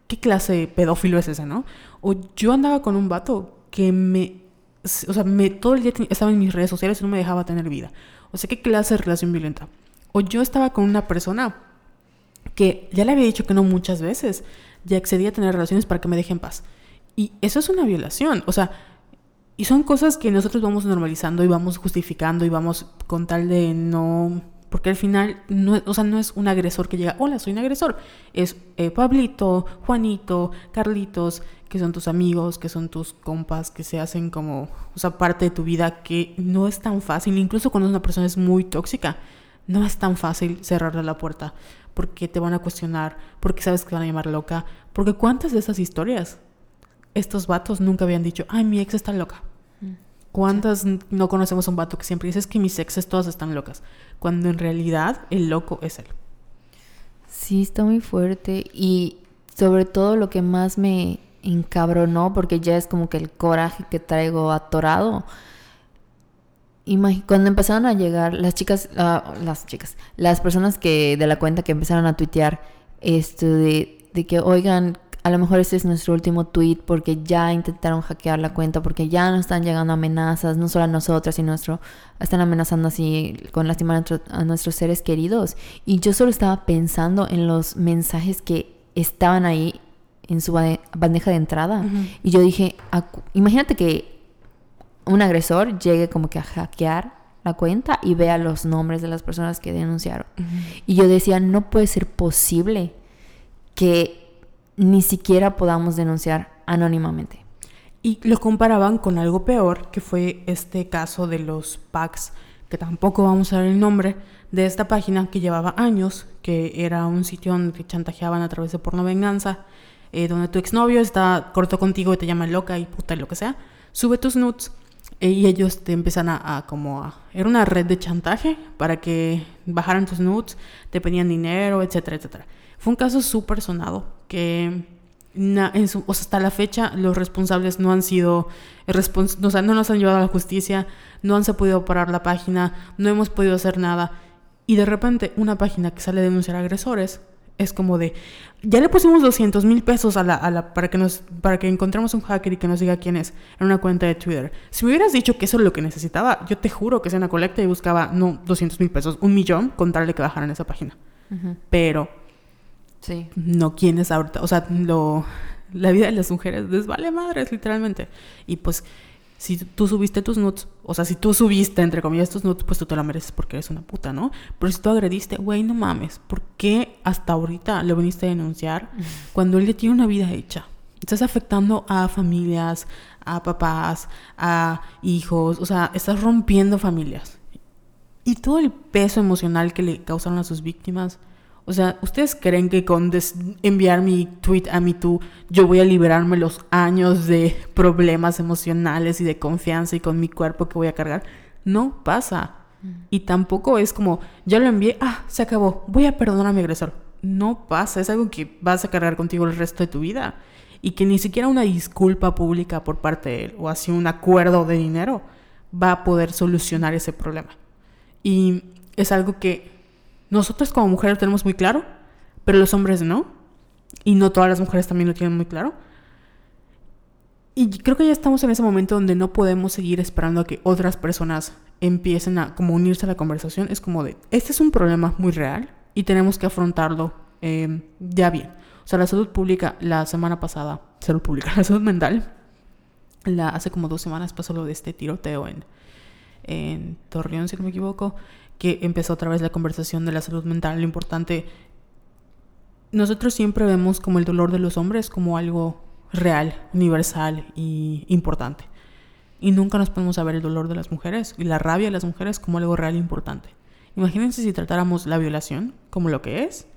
Speaker 1: ¿qué clase de pedófilo es ese, no? O yo andaba con un vato que me... O sea, me, todo el día estaba en mis redes sociales y no me dejaba tener vida. O sea, ¿qué clase de relación violenta? O yo estaba con una persona que ya le había dicho que no muchas veces, ya accedía a tener relaciones para que me deje en paz. Y eso es una violación. O sea, y son cosas que nosotros vamos normalizando y vamos justificando y vamos con tal de no... Porque al final, no, o sea, no es un agresor que llega, hola, soy un agresor. Es eh, Pablito, Juanito, Carlitos, que son tus amigos, que son tus compas, que se hacen como, o sea, parte de tu vida, que no es tan fácil, incluso cuando una persona es muy tóxica, no es tan fácil cerrarle la puerta, porque te van a cuestionar, porque sabes que te van a llamar loca, porque cuántas de esas historias estos vatos nunca habían dicho, ay, mi ex está loca. Mm. ¿Cuántas no conocemos a un vato que siempre dice que mis exes todas están locas? Cuando en realidad el loco es él.
Speaker 2: Sí, está muy fuerte. Y sobre todo lo que más me encabronó, porque ya es como que el coraje que traigo atorado. Cuando empezaron a llegar las chicas, ah, las chicas, las personas que de la cuenta que empezaron a tuitear esto de que, oigan, a lo mejor este es nuestro último tweet porque ya intentaron hackear la cuenta, porque ya nos están llegando amenazas, no solo a nosotras, sino nuestro, están amenazando así con lastimar a, nuestros seres queridos. Y yo solo estaba pensando en los mensajes que estaban ahí en su bandeja de entrada. Y yo dije, imagínate que un agresor llegue como que a hackear la cuenta y vea los nombres de las personas que denunciaron. Y yo decía, no puede ser posible que ni siquiera podamos denunciar anónimamente.
Speaker 1: Y lo comparaban con algo peor, que fue este caso de los packs, que tampoco vamos a ver el nombre, de esta página que llevaba años, que era un sitio donde chantajeaban a través de porno venganza, eh, donde tu exnovio está corto contigo y te llama loca y puta y lo que sea, sube tus nudes eh, y ellos te empiezan a, a, como. Era una red de chantaje para que bajaran tus nudes, te pedían dinero, etcétera, etcétera. Fue un caso súper sonado que en su, hasta la fecha los responsables no han sido, no nos han llevado a la justicia, no han se podido parar la página, no hemos podido hacer nada. Y de repente una página que sale a denunciar agresores es como de, ya le pusimos 200 mil pesos a la, a la, para, que nos, para que encontremos un hacker y que nos diga quién es en una cuenta de Twitter. Si me hubieras dicho que eso es lo que necesitaba, yo te juro que sea una colecta y buscaba, no 200 mil pesos, un millón, con tal de que bajaran esa página. Pero
Speaker 2: Sí.
Speaker 1: no quién es ahorita. O sea, lo, la vida de las mujeres les vale madres, literalmente. Y pues, si tú subiste tus nudes, o sea, si tú subiste, entre comillas, tus nudes, pues tú te la mereces porque eres una puta, ¿no? Pero si tú agrediste, güey, no mames, ¿por qué hasta ahorita lo viniste a denunciar cuando él ya tiene una vida hecha? Estás afectando a familias, a papás, a hijos, o sea, estás rompiendo familias. Y todo el peso emocional que le causaron a sus víctimas. O sea, ¿ustedes creen que con enviar mi tweet a MeToo yo voy a liberarme los años de problemas emocionales y de confianza y con mi cuerpo que voy a cargar? No pasa. Y tampoco es como, ya lo envié, ah, se acabó, voy a perdonar a mi agresor. No pasa, es algo que vas a cargar contigo el resto de tu vida. Y que ni siquiera una disculpa pública por parte de él o así un acuerdo de dinero va a poder solucionar ese problema. Y es algo que nosotros como mujeres tenemos muy claro, pero los hombres no. Y no todas las mujeres también lo tienen muy claro. Y creo que ya estamos en ese momento donde no podemos seguir esperando a que otras personas empiecen a como unirse a la conversación. Es como de, este es un problema muy real y tenemos que afrontarlo eh, ya bien. O sea, la salud pública la semana pasada, salud pública, la salud mental, la, hace como dos semanas pasó lo de este tiroteo en, en Torreón, si no me equivoco, que empezó otra vez la conversación de la salud mental. Lo importante, nosotros siempre vemos como el dolor de los hombres como algo real, universal y importante. Y nunca nos ponemos a ver el dolor de las mujeres y la rabia de las mujeres como algo real e importante. Imagínense si tratáramos la violación como lo que es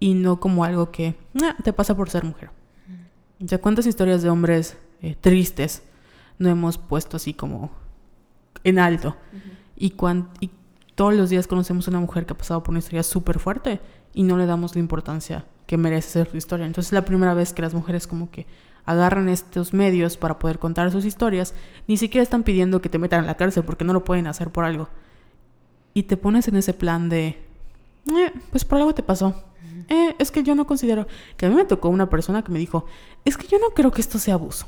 Speaker 1: y no como algo que "Ah, te pasa por ser mujer. Sea, ¿cuántas historias de hombres eh, tristes no hemos puesto así como en alto? y, cuan- y todos los días conocemos a una mujer que ha pasado por una historia súper fuerte y no le damos la importancia que merece ser su historia. Entonces es la primera vez que las mujeres como que agarran estos medios para poder contar sus historias, ni siquiera están pidiendo que te metan a la cárcel porque no lo pueden hacer por algo. Y te pones en ese plan de, "Eh, pues por algo te pasó. Eh, es que yo no considero que a mí me tocó una persona que me dijo, es que yo no creo que esto sea abuso.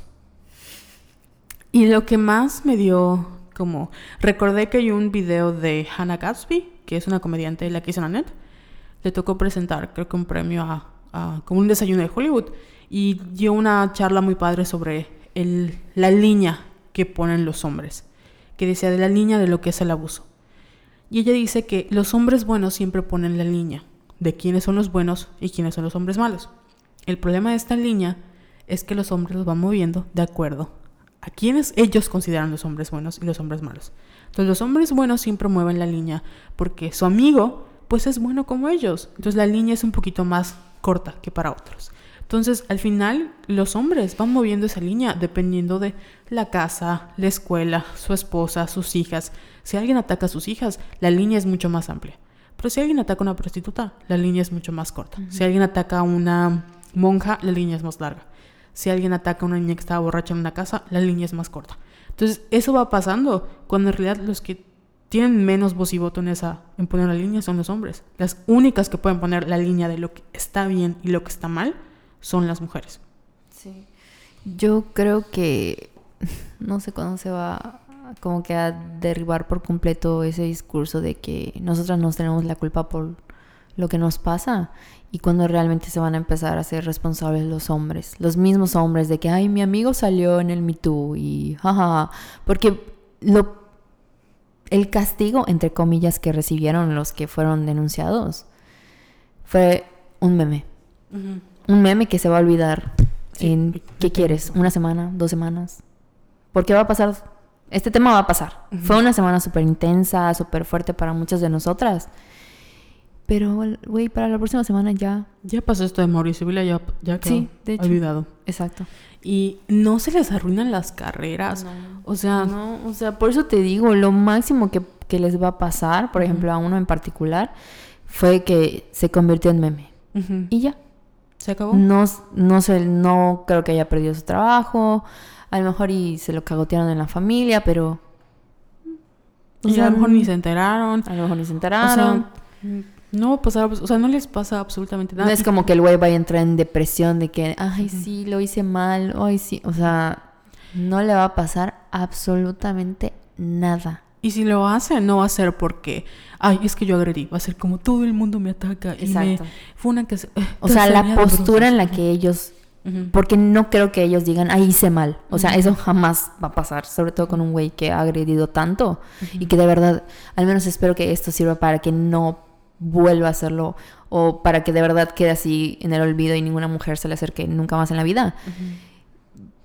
Speaker 1: Y lo que más me dio como... Recordé que hay un video de Hannah Gatsby, que es una comediante de la que hizo la net. Le tocó presentar, creo que un premio a, como un desayuno de Hollywood. Y dio una charla muy padre sobre la línea que ponen los hombres. Que decía de la línea de lo que es el abuso. Y ella dice que los hombres buenos siempre ponen la línea de quiénes son los buenos y quiénes son los hombres malos. El problema de esta línea es que los hombres los van moviendo de acuerdo a quienes ellos consideran los hombres buenos y los hombres malos. Entonces los hombres buenos siempre mueven la línea porque su amigo pues es bueno como ellos. Entonces la línea es un poquito más corta que para otros. Entonces al final los hombres van moviendo esa línea dependiendo de la casa, la escuela, su esposa, sus hijas. Si alguien ataca a sus hijas, la línea es mucho más amplia. Pero si alguien ataca a una prostituta, la línea es mucho más corta. Si alguien ataca a una monja, la línea es más larga. Si alguien ataca a una niña que estaba borracha en una casa, la línea es más corta. Entonces, eso va pasando cuando en realidad los que tienen menos voz y voto en, esa, en poner la línea son los hombres. Las únicas que pueden poner la línea de lo que está bien y lo que está mal son las mujeres.
Speaker 2: Sí. Yo creo que no sé cuándo se va como que a derribar por completo ese discurso de que nosotras nos tenemos la culpa por lo que nos pasa y cuando realmente se van a empezar a ser responsables los hombres, los mismos hombres de que ay mi amigo salió en el Me Too y jaja, porque lo el castigo entre comillas que recibieron los que fueron denunciados fue un meme, un meme que se va a olvidar
Speaker 1: Sí,
Speaker 2: en ¿qué quieres? ¿Una semana? ¿Dos semanas? Porque va a pasar, este tema va a pasar. Fue una semana súper intensa, súper fuerte para muchas de nosotras. Pero, güey, para la próxima semana ya.
Speaker 1: Ya pasó esto de Mauricio Vila, ya, ya quedó
Speaker 2: Sí, de hecho.
Speaker 1: olvidado.
Speaker 2: Exacto.
Speaker 1: Y no se les arruinan las carreras. O sea,
Speaker 2: No, o sea, por eso te digo, lo máximo que, que les va a pasar, por ejemplo, a uno en particular, fue que se convirtió en meme. Y ya.
Speaker 1: se acabó.
Speaker 2: No, no sé, no creo que haya perdido su trabajo. A lo mejor y se lo cagotearon en la familia, pero. o
Speaker 1: y a lo mejor ni se enteraron.
Speaker 2: A lo mejor ni se
Speaker 1: O
Speaker 2: enteraron.
Speaker 1: sea, No va a pasar, o sea, no les pasa absolutamente nada.
Speaker 2: No es como que el güey vaya a entrar en depresión de que, ay, sí, lo hice mal, ay, sí. O sea, no le va a pasar absolutamente nada.
Speaker 1: Y si lo hace, no va a ser porque, ay, es que yo agredí. Va a ser como todo el mundo me ataca. Y me,
Speaker 2: Exacto.
Speaker 1: fue una que se- eh,
Speaker 2: O sea, la postura en la que ellos... Porque no creo que ellos digan, ay, hice mal. O sea, eso jamás va a pasar. Sobre todo con un güey que ha agredido tanto. Y que de verdad, al menos espero que esto sirva para que no vuelva a hacerlo. O para que de verdad quede así en el olvido y ninguna mujer se le acerque nunca más en la vida.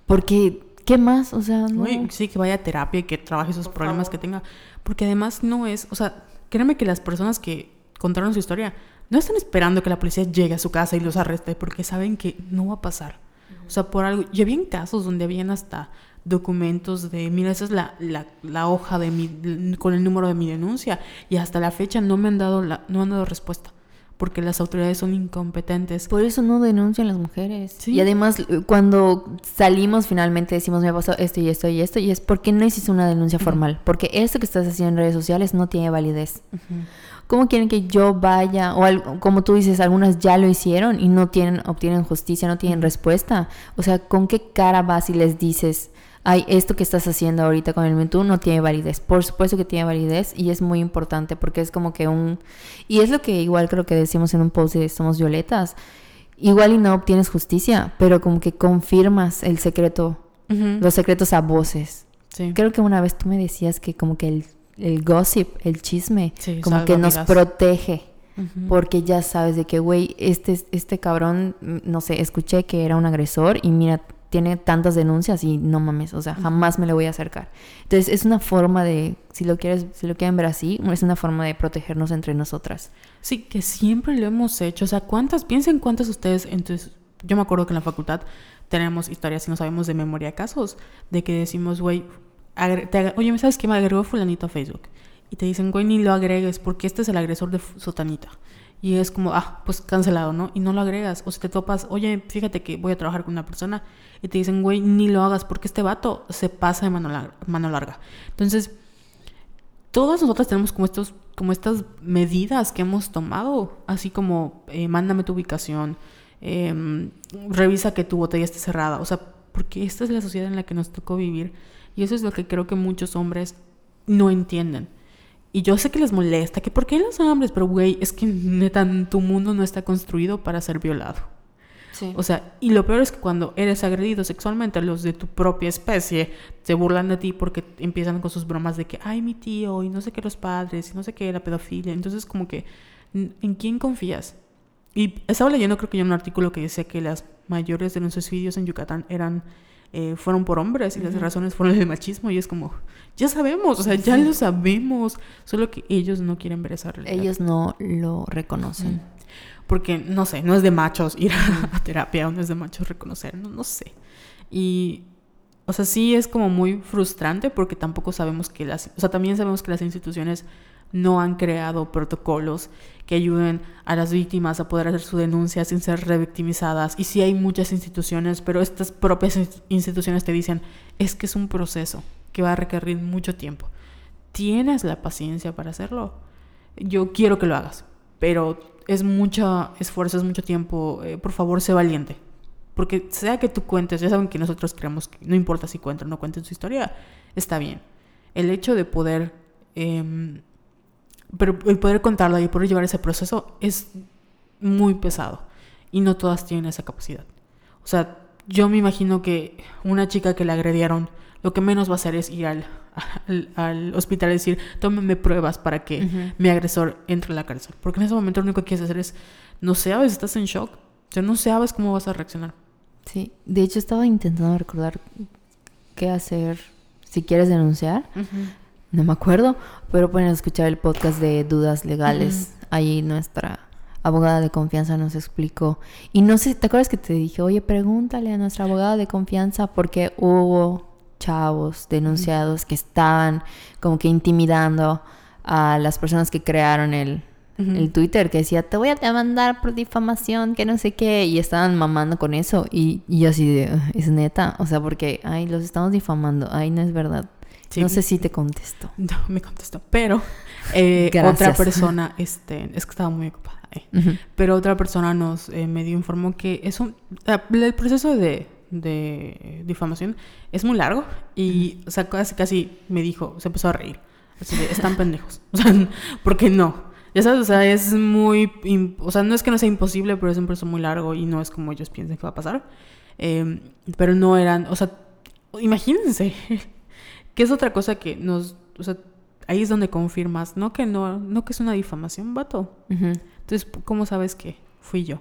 Speaker 2: Porque, ¿qué más? O sea, no...
Speaker 1: Uy, sí, que vaya a terapia y que trabaje esos problemas que tenga. Porque además no es, o sea, créeme que las personas que contaron su historia no están esperando que la policía llegue a su casa y los arreste porque saben que no va a pasar. O sea, por algo. Y habían casos donde habían hasta documentos de, mira, esa es la, la, la hoja de mi, con el número de mi denuncia. Y hasta la fecha no me han dado, la, no han dado respuesta. Porque las autoridades son incompetentes.
Speaker 2: Por eso no denuncian las mujeres.
Speaker 1: Sí.
Speaker 2: Y además, cuando salimos finalmente decimos, me ha pasado esto y esto y esto, y es porque no hiciste una denuncia formal. Porque esto que estás haciendo en redes sociales no tiene validez. ¿Cómo quieren que yo vaya? O como tú dices, algunas ya lo hicieron y no tienen, obtienen justicia, no tienen respuesta. O sea, ¿con qué cara vas y les dices, ay, esto que estás haciendo ahorita con el MeToo no tiene validez? Por supuesto que tiene validez y es muy importante porque es como que un... Y es lo que igual creo que decimos en un post de Somos Violetas. Igual y no obtienes justicia, pero como que confirmas el secreto, los secretos a voces.
Speaker 1: Sí.
Speaker 2: Creo que una vez tú me decías que como que el, el gossip, el chisme,
Speaker 1: Sí,
Speaker 2: como que nos protege. Porque ya sabes de que, güey, este, este cabrón, mm, no sé, escuché que era un agresor y mira, tiene tantas denuncias y no mames, o sea, jamás me le voy a acercar. Entonces es una forma de, si lo quieres, si lo quieren ver así, es una forma de protegernos entre nosotras.
Speaker 1: Sí, que siempre lo hemos hecho. O sea, ¿cuántas? Piensen cuántas ustedes. Entonces, yo me acuerdo que en la facultad tenemos historias y no sabemos de memoria casos de que decimos, güey, oye, ¿sabes qué me agregó fulanito a Facebook? Y te dicen, güey, ni lo agregues porque este es el agresor de sotanita. Y es como, ah, pues cancelado, ¿no? Y no lo agregas. O si te topas, oye, fíjate que voy a trabajar con una persona y te dicen, güey, ni lo hagas porque este vato se pasa de mano larga. Mano larga. Entonces, todas nosotras tenemos como estos como estas medidas que hemos tomado así como eh, mándame tu ubicación em, revisa que tu botella esté cerrada o sea porque esta es la sociedad en la que nos tocó vivir y eso es lo que creo que muchos hombres no entienden y yo sé que les molesta que por qué los hombres pero güey es que neta tu mundo no está construido para ser violado
Speaker 2: Sí.
Speaker 1: o sea, y lo peor es que cuando eres agredido sexualmente, los de tu propia especie se burlan de ti porque empiezan con sus bromas de que, ay, mi tío, y no sé qué los padres, y no sé qué la pedofilia. Entonces, como que, ¿en quién confías? Y estaba leyendo, creo que yo un artículo que decía que las mayores de nuestros suicidios en Yucatán eran, eh, fueron por hombres y las razones fueron el machismo. Y es como, ya sabemos, o sea, ya lo sabemos, solo que ellos no quieren ver esa realidad.
Speaker 2: Ellos no lo reconocen.
Speaker 1: Porque, no sé, no es de machos ir a, a terapia o no es de machos reconocer, no, no sé. Y, o sea, sí es como muy frustrante porque tampoco sabemos que las, o sea, también sabemos que las instituciones no han creado protocolos que ayuden a las víctimas a poder hacer su denuncia sin ser revictimizadas. Y sí hay muchas instituciones, pero estas propias ins- instituciones te dicen, es que es un proceso que va a requerir mucho tiempo. ¿Tienes la paciencia para hacerlo? Yo quiero que lo hagas, pero es mucho esfuerzo, es mucho tiempo. eh, por favor, sé valiente. Porque sea que tú cuentes, ya saben que nosotros creemos que no importa si cuentan o no cuenten su historia, está bien. El hecho de poder, em, pero el poder contarla y poder llevar ese proceso es muy pesado. Y no todas tienen esa capacidad. O sea, yo me imagino que una chica que la agredieron, lo que menos va a hacer es ir al, al, al hospital y decir, tómenme pruebas para que
Speaker 2: Ujú.
Speaker 1: mi agresor entre a la cárcel. Porque en ese momento lo único que quieres hacer es, no sabes, estás en shock. O sea, no sabes cómo vas a reaccionar.
Speaker 2: Sí, de hecho estaba intentando recordar qué hacer si quieres denunciar. No me acuerdo, pero pueden escuchar el podcast de dudas legales. Ahí nuestra abogada de confianza nos explicó. Y no sé, ¿te acuerdas que te dije, oye, pregúntale a nuestra abogada de confianza porque hubo chavos denunciados que estaban como que intimidando a las personas que crearon el, el Twitter que decía, te voy a demandar por difamación, que no sé qué, y estaban mamando con eso, y, y yo así de, "Ugh, es neta, o sea, porque, ay, los estamos difamando, ay, no es verdad.
Speaker 1: Sí.
Speaker 2: No sé si te contesto.
Speaker 1: No, me contestó. Pero Eh, otra persona, este, es que estaba muy ocupada. eh. Pero otra persona nos eh, medio informó que es un, el proceso de, de difamación es muy largo y, o sea, casi, casi me dijo, se empezó a reír. Así de, están pendejos. O sea, ¿por qué no? Ya sabes, o sea, es muy, o sea, no es que no sea imposible, pero es un proceso muy largo y no es como ellos piensan que va a pasar. Eh, pero no eran, o sea, imagínense, que es otra cosa que nos, o sea, ahí es donde confirmas, no que no, no que es una difamación, vato. Entonces, ¿cómo sabes que fui yo?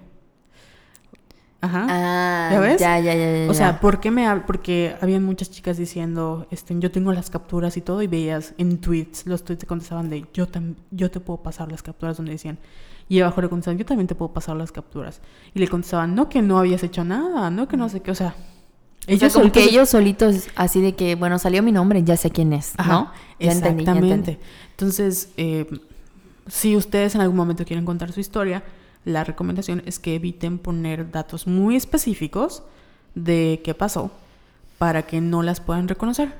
Speaker 1: Ajá.
Speaker 2: Ah,
Speaker 1: ¿Ya ves?
Speaker 2: Ya, ya, ya, ya,
Speaker 1: o sea. ¿por qué me Porque habían muchas chicas diciendo, este, yo tengo las capturas y todo, y veías en tweets, los tweets te contestaban de, yo, yo te puedo pasar las capturas, donde decían, y abajo le contestaban, yo también te puedo pasar las capturas. Y le contestaban, no que no habías hecho nada, no que no sé qué, o sea,
Speaker 2: O sea, como que ellos solitos, así de que, bueno, salió mi nombre, ya sé quién es,
Speaker 1: Ajá,
Speaker 2: ¿no? Ya entendí, ya entendí.
Speaker 1: Exactamente. Entonces, eh, si ustedes en algún momento quieren contar su historia, la recomendación es que eviten poner datos muy específicos de qué pasó para que no las puedan reconocer.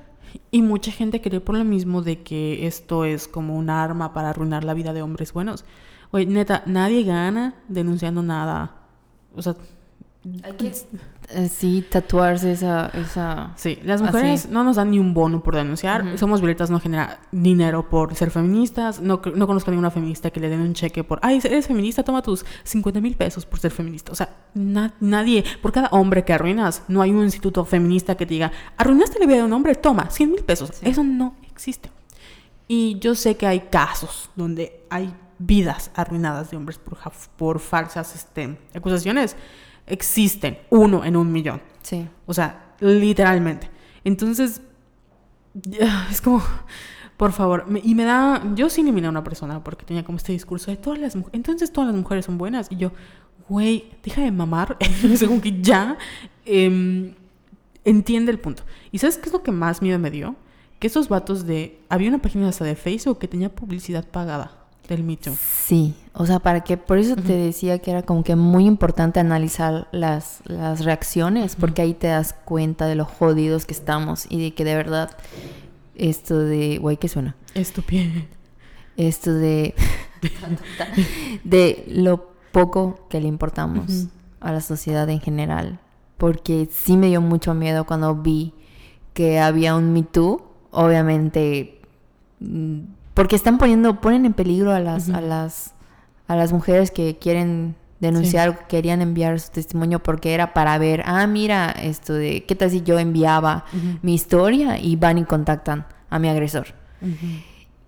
Speaker 1: Y mucha gente cree por lo mismo de que esto es como un arma para arruinar la vida de hombres buenos. Oye, neta, nadie gana denunciando nada. O sea,
Speaker 2: Hay que, sí, tatuarse esa, esa...
Speaker 1: Sí, las
Speaker 2: Así.
Speaker 1: mujeres no nos dan ni un bono por denunciar.
Speaker 2: Ujú.
Speaker 1: Somos violetas, no genera dinero por ser feministas. No, no conozco a ninguna feminista que le den un cheque por, ay, eres feminista, toma tus 50 mil pesos por ser feminista. O sea, na- nadie, por cada hombre que arruinas, no hay un instituto feminista que te diga, arruinaste la vida de un hombre, toma 100 mil pesos.
Speaker 2: Sí.
Speaker 1: Eso no existe. Y yo sé que hay casos donde hay vidas arruinadas de hombres por, por falsas este, acusaciones. Existen, uno en un millón.
Speaker 2: Sí.
Speaker 1: O sea, literalmente. Entonces, es como, por favor, me- y me da, yo sí eliminé a una persona porque tenía como este discurso de todas las mujeres, entonces todas las mujeres son buenas. Y yo, güey, deja de mamar, según que ya em, entiende el punto. ¿Y sabes qué es lo que más miedo me dio? Que esos vatos de, había una página hasta de Facebook que tenía publicidad pagada del Me Too.
Speaker 2: Sí, o sea, para que, por eso te decía que era como que muy importante analizar las, las reacciones, porque ahí te das cuenta de lo jodidos que estamos y de que de verdad esto de, güey, ¿qué suena?
Speaker 1: Estúpido.
Speaker 2: Esto de, de lo poco que le importamos a la sociedad en general, porque sí me dio mucho miedo cuando vi que había un Me Too, obviamente, mm, porque están poniendo, ponen en peligro a las, a las, a las mujeres que quieren denunciar, querían enviar su testimonio porque era para ver, ah, mira, esto de, ¿qué tal si yo enviaba mi historia y van y contactan a mi agresor?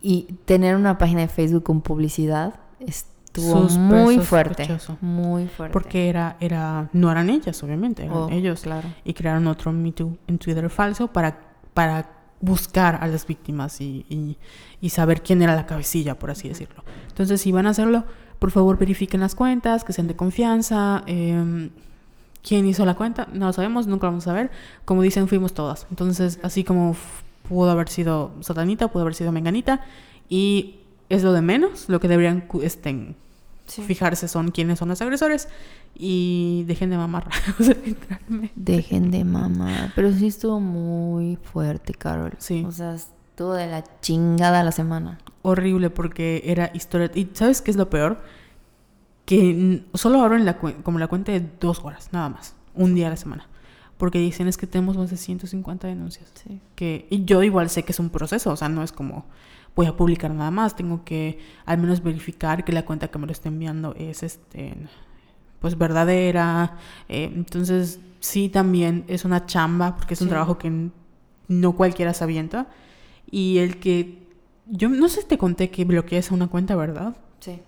Speaker 2: Y tener una página de Facebook con publicidad estuvo muy fuerte.
Speaker 1: sospechoso.
Speaker 2: Muy fuerte.
Speaker 1: Porque era, era, no eran ellas, obviamente, eran
Speaker 2: Oh,
Speaker 1: ellos.
Speaker 2: Claro.
Speaker 1: Y crearon otro Me Too en Twitter falso para, para buscar a las víctimas y, y- y saber quién era la cabecilla, por así decirlo. Entonces, si van a hacerlo, por favor verifiquen las cuentas, que sean de confianza. em, ¿Quién hizo la cuenta? No lo sabemos, nunca lo vamos a ver. Como dicen, fuimos todas. Entonces, así como pudo haber sido Satanita, pudo haber sido Menganita. Y es lo de menos. Lo que deberían este,
Speaker 2: Sí.
Speaker 1: fijarse son quiénes son los agresores. Y dejen de mamar.
Speaker 2: Dejen de mamar. Pero sí estuvo muy fuerte, Carol.
Speaker 1: Sí.
Speaker 2: O sea, estuvo de la chingada la semana.
Speaker 1: horrible porque era historia. ¿Y sabes qué es lo peor? Que solo abren la como la cuenta de dos horas, nada más. Un día a la semana. Porque dicen es que tenemos más de 150 denuncias.
Speaker 2: Sí.
Speaker 1: Que, y yo igual sé que es un proceso, o sea, no es como voy a publicar nada más. Tengo que al menos verificar que la cuenta que me lo está enviando es este pues verdadera. Eh, entonces, sí, también es una chamba, porque es un
Speaker 2: Sí.
Speaker 1: trabajo que no cualquiera se avienta. Y el que. Yo no sé si te conté que bloqueas una cuenta, ¿verdad?
Speaker 2: Sí.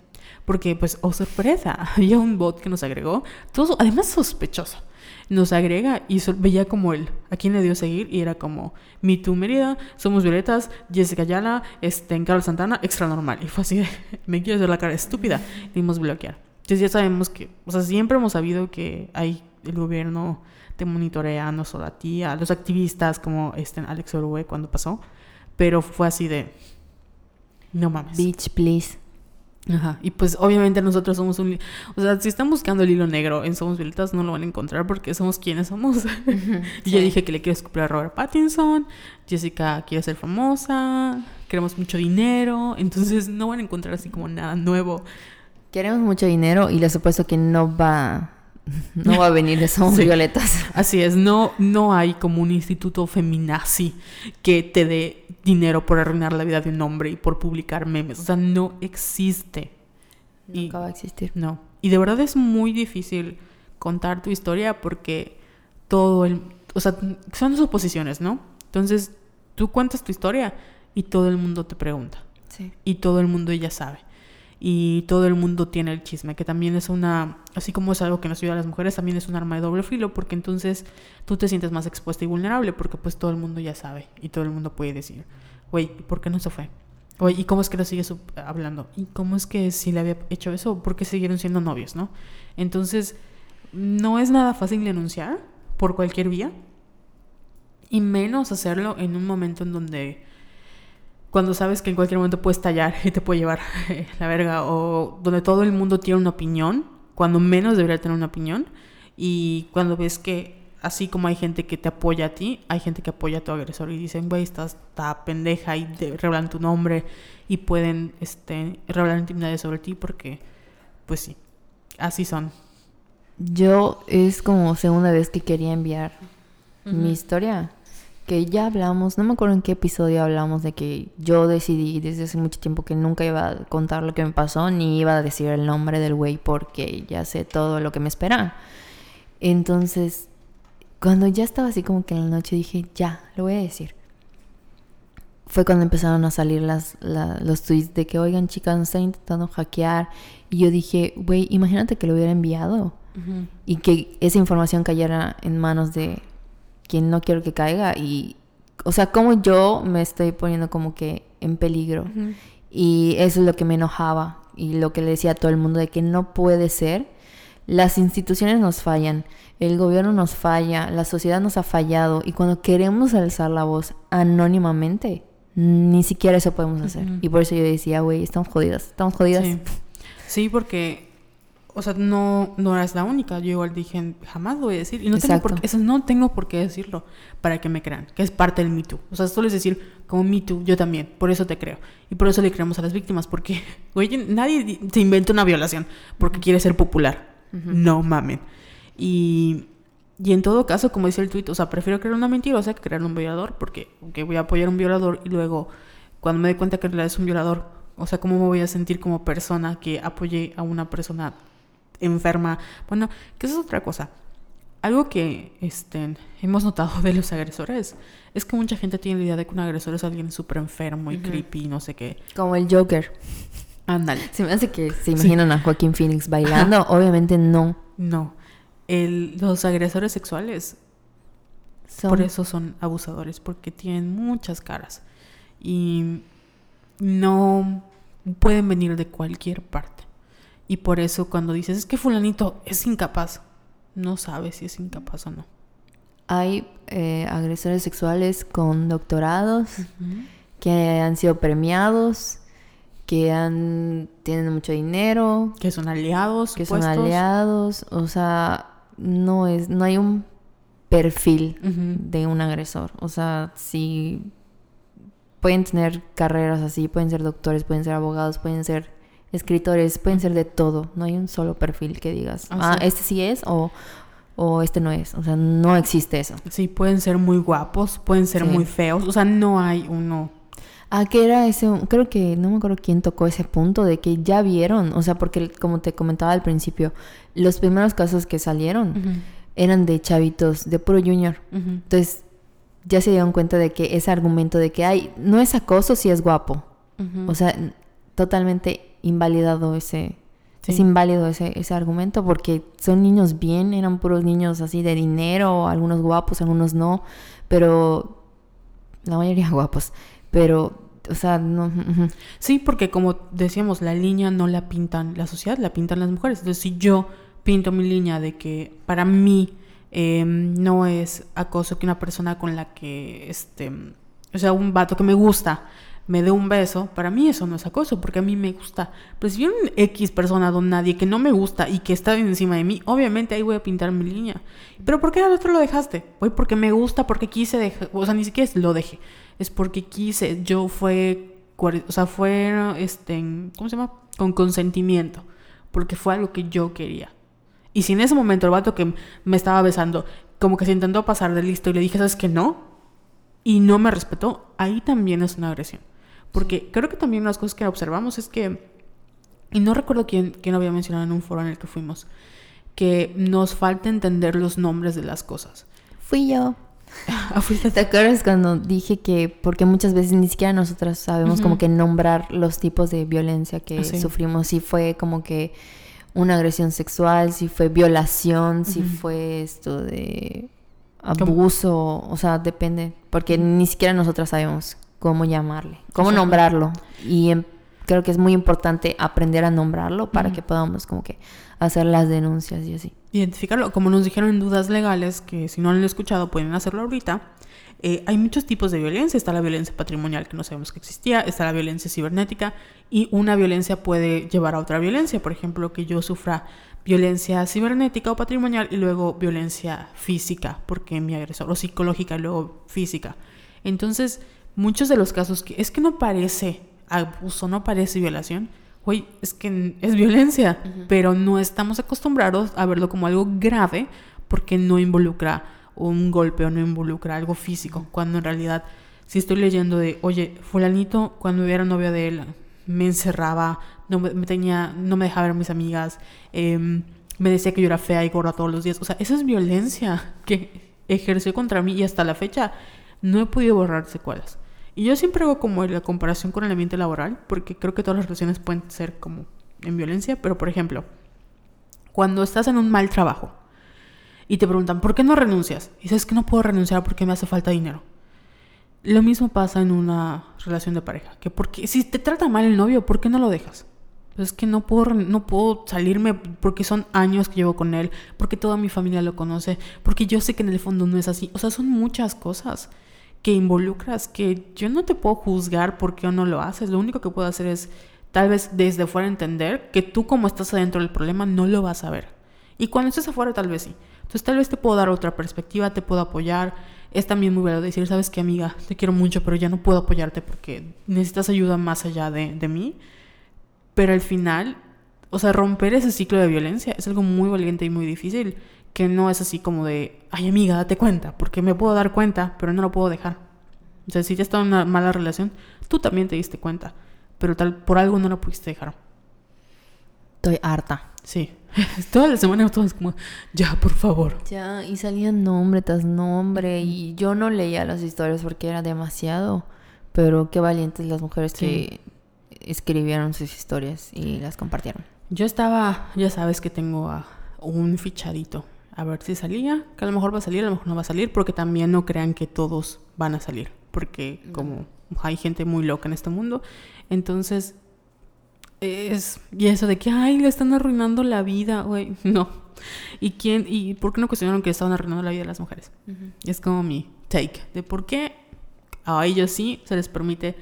Speaker 1: Porque, pues, oh sorpresa, había un bot que nos agregó, todo, además sospechoso. Nos agrega y veía como él, a quién le dio seguir, y era como, Me Too Mérida, Somos Violetas, Jessica Ayala, este, Carlos Santana, extra normal. Y fue así me quiero hacer la cara estúpida, dimos bloquear. Entonces ya sabemos que, o sea, siempre hemos sabido que hay, el gobierno te monitorea, no solo a ti, a los activistas como este Alex Orue cuando pasó, pero fue así de, no mames.
Speaker 2: Bitch, please.
Speaker 1: Ajá, y pues obviamente nosotros somos un... O sea, si están buscando el hilo negro en Somos Violetas, no lo van a encontrar porque somos quienes somos. y yo dije que le quiero escupir a Robert Pattinson, Jessica quiere ser famosa, queremos mucho dinero, entonces no van a encontrar así como nada nuevo.
Speaker 2: Queremos mucho dinero y les supuesto que no va no va a venir de Somos Violetas.
Speaker 1: Así es, no, no hay como un instituto feminazi que te dé dinero por arruinar la vida de un hombre y por publicar memes. O sea, no existe.
Speaker 2: Nunca va a existir.
Speaker 1: No. Y de verdad es muy difícil contar tu historia porque todo el... O sea, son suposiciones, ¿no? Entonces, tú cuentas tu historia y todo el mundo te pregunta.
Speaker 2: Sí.
Speaker 1: Y todo el mundo ya sabe y todo el mundo tiene el chisme, que también es una, así como es algo que nos ayuda a las mujeres, también es un arma de doble filo, porque entonces tú te sientes más expuesta y vulnerable, porque pues todo el mundo ya sabe y todo el mundo puede decir, güey, ¿por qué no se fue? Oye, ¿y cómo es que lo sigue hablando? ¿Y cómo es que si le había hecho eso? ¿Por qué siguieron siendo novios, no? Entonces, no es nada fácil denunciar por cualquier vía, y menos hacerlo en un momento en donde cuando sabes que en cualquier momento puedes tallar y te puede llevar la verga, o donde todo el mundo tiene una opinión, cuando menos debería tener una opinión, y cuando ves que así como hay gente que te apoya a ti, hay gente que apoya a tu agresor y dicen, güey, estás está pendeja y revelan tu nombre y pueden este, revelar intimidades sobre ti porque, pues sí, así son.
Speaker 2: Yo es como segunda vez que quería enviar mi historia que ya hablamos, no me acuerdo en qué episodio hablamos de que yo decidí desde hace mucho tiempo que nunca iba a contar lo que me pasó ni iba a decir el nombre del güey porque ya sé todo lo que me espera. Entonces, cuando ya estaba así como que en la noche dije, ya, lo voy a decir. Fue cuando empezaron a salir las, los tweets de que, oigan chicas, nos están intentando hackear. Y yo dije, güey, imagínate que lo hubiera enviado. Y que esa información cayera en manos de quien no quiero que caiga y, o sea, como yo me estoy poniendo como que en peligro. Y eso es lo que me enojaba y lo que le decía a todo el mundo de que no puede ser. Las instituciones nos fallan, el gobierno nos falla, la sociedad nos ha fallado y cuando queremos alzar la voz anónimamente, ni siquiera eso podemos hacer. Y por eso yo decía, güey, estamos jodidas, estamos jodidas.
Speaker 1: sí porque o sea, no, no eras la única. Yo igual dije, jamás lo voy a decir. Y no tengo, por, eso no tengo por qué decirlo para que me crean, que es parte del Me Too. O sea, solo es decir, como Me Too, yo también, por eso te creo. Y por eso le creemos a las víctimas, porque, oye, nadie se inventa una violación porque quiere ser popular. No mamen. Y, y en todo caso, como dice el tuit, o sea, prefiero creer una mentirosa que crear un violador, porque que voy a apoyar a un violador y luego, cuando me dé cuenta que en realidad es un violador, o sea, ¿cómo me voy a sentir como persona que apoyé a una persona enferma. Bueno, que eso es otra cosa. Algo que este, hemos notado de los agresores es que mucha gente tiene la idea de que un agresor es alguien súper enfermo y creepy, no sé qué.
Speaker 2: Como el Joker.
Speaker 1: Ándale.
Speaker 2: Se me hace que se imaginan a Joaquín Phoenix bailando. Obviamente no.
Speaker 1: No. El, los agresores sexuales, por eso son abusadores, porque tienen muchas caras. Y no pueden venir de cualquier parte. Y por eso cuando dices, es que fulanito es incapaz, no sabes si es incapaz o no.
Speaker 2: Hay eh, agresores sexuales con doctorados que han sido premiados, que han tienen mucho dinero,
Speaker 1: que son aliados,
Speaker 2: que son aliados, o sea, no es no hay un perfil de un agresor, o sea, si pueden tener carreras así, pueden ser doctores, pueden ser abogados, pueden ser escritores, pueden ser de todo, no hay un solo perfil que digas, ah, este sí es o, o este no es, o sea, no existe eso.
Speaker 1: Sí, pueden ser muy guapos, pueden ser muy feos, o sea, no hay uno.
Speaker 2: Ah, que era ese, creo que no me acuerdo quién tocó ese punto de que ya vieron, o sea, porque como te comentaba al principio, los primeros casos que salieron eran de chavitos, de puro junior. Entonces, ya se dieron cuenta de que ese argumento de que hay, no es acoso si es guapo. O sea, totalmente invalidado ese... Es inválido ese, ese argumento porque son niños bien, eran puros niños así de dinero, algunos guapos, algunos no, pero la mayoría guapos, pero, o sea, no.
Speaker 1: Sí, porque como decíamos, la línea no la pintan la sociedad, la pintan las mujeres. Entonces, si yo pinto mi línea de que para mí em, no es acoso que una persona con la que, este, o sea, un vato que me gusta, me dé un beso, para mí eso no es acoso, porque a mí me gusta. Pero si viene un X persona don nadie que no me gusta y que está encima de mí, obviamente ahí voy a pintar mi línea. Pero ¿por qué al otro lo dejaste? Voy porque me gusta, porque quise dejar, o sea, ni siquiera lo dejé, es porque quise, yo fue, o sea, fue, este, ¿cómo se llama? Con consentimiento, porque fue algo que yo quería. Y si en ese momento el vato que me estaba besando, como que se intentó pasar de listo y le dije, ¿sabes que no? Y no me respetó, ahí también es una agresión. Porque creo que también las cosas que observamos es que, y no recuerdo quién, quién había mencionado en un foro en el que fuimos, que nos falta entender los nombres de las cosas.
Speaker 2: Fui yo. Ah, ¿Te acuerdas cuando dije que, porque muchas veces ni siquiera nosotras sabemos como que nombrar los tipos de violencia que ah, sufrimos? Si fue como que una agresión sexual, si fue violación, si fue esto de abuso, o sea, depende, porque ni siquiera nosotras sabemos cómo llamarle, cómo nombrarlo. Y creo que es muy importante aprender a nombrarlo para que podamos como que hacer las denuncias y así.
Speaker 1: Identificarlo, como nos dijeron en dudas legales, que si no lo han escuchado pueden hacerlo ahorita. Eh, hay muchos tipos de violencia. Está la violencia patrimonial que no sabemos que existía, está la violencia cibernética y una violencia puede llevar a otra violencia. Por ejemplo, que yo sufra violencia cibernética o patrimonial y luego violencia física, porque mi agresor, o psicológica y luego física. Entonces, muchos de los casos que es que no parece abuso, no parece violación, güey, es que es violencia, pero no estamos acostumbrados a verlo como algo grave porque no involucra un golpe o no involucra algo físico, cuando en realidad si estoy leyendo de, oye, fulanito cuando era novia de él me encerraba, no me, tenía, no me dejaba ver a mis amigas, em, me decía que yo era fea y gorda todos los días, o sea, esa es violencia que ejerció contra mí y hasta la fecha no he podido borrar secuelas. Y yo siempre hago como la comparación con el ambiente laboral, porque creo que todas las relaciones pueden ser como en violencia, pero por ejemplo, cuando estás en un mal trabajo y te preguntan, ¿por qué no renuncias? Y dices que no puedo renunciar porque me hace falta dinero. Lo mismo pasa en una relación de pareja, que porque si te trata mal el novio, ¿por qué no lo dejas? Pues es que no puedo, no puedo salirme porque son años que llevo con él, porque toda mi familia lo conoce, porque yo sé que en el fondo no es así. O sea, son muchas cosas que involucras, que yo no te puedo juzgar por qué o no lo haces. Lo único que puedo hacer es tal vez desde fuera entender que tú como estás adentro del problema no lo vas a ver. Y cuando estés afuera tal vez sí. Entonces tal vez te puedo dar otra perspectiva, te puedo apoyar. Es también muy bueno decir, sabes que amiga, te quiero mucho, pero ya no puedo apoyarte porque necesitas ayuda más allá de, de mí. Pero al final, o sea, romper ese ciclo de violencia es algo muy valiente y muy difícil que no es así como de, ay amiga, date cuenta, porque me puedo dar cuenta, pero no lo puedo dejar. O sea, si ya está en una mala relación, tú también te diste cuenta, pero tal por algo no lo pudiste dejar.
Speaker 2: Estoy harta.
Speaker 1: Sí. Toda la semana todos como, ya, por favor.
Speaker 2: Ya, y salían nombre tras nombre, y yo no leía las historias porque era demasiado, pero qué valientes las mujeres que escribieron sus historias y las compartieron.
Speaker 1: Yo estaba, ya sabes que tengo a un fichadito a ver si salía, que a lo mejor va a salir, a lo mejor no va a salir, porque también no crean que todos van a salir, porque como hay gente muy loca en este mundo, entonces es y eso de que ay le están arruinando la vida, güey, no. ¿Y quién y por qué no cuestionaron que estaban arruinando la vida de las mujeres? Es como mi take de por qué a ellos sí se les permite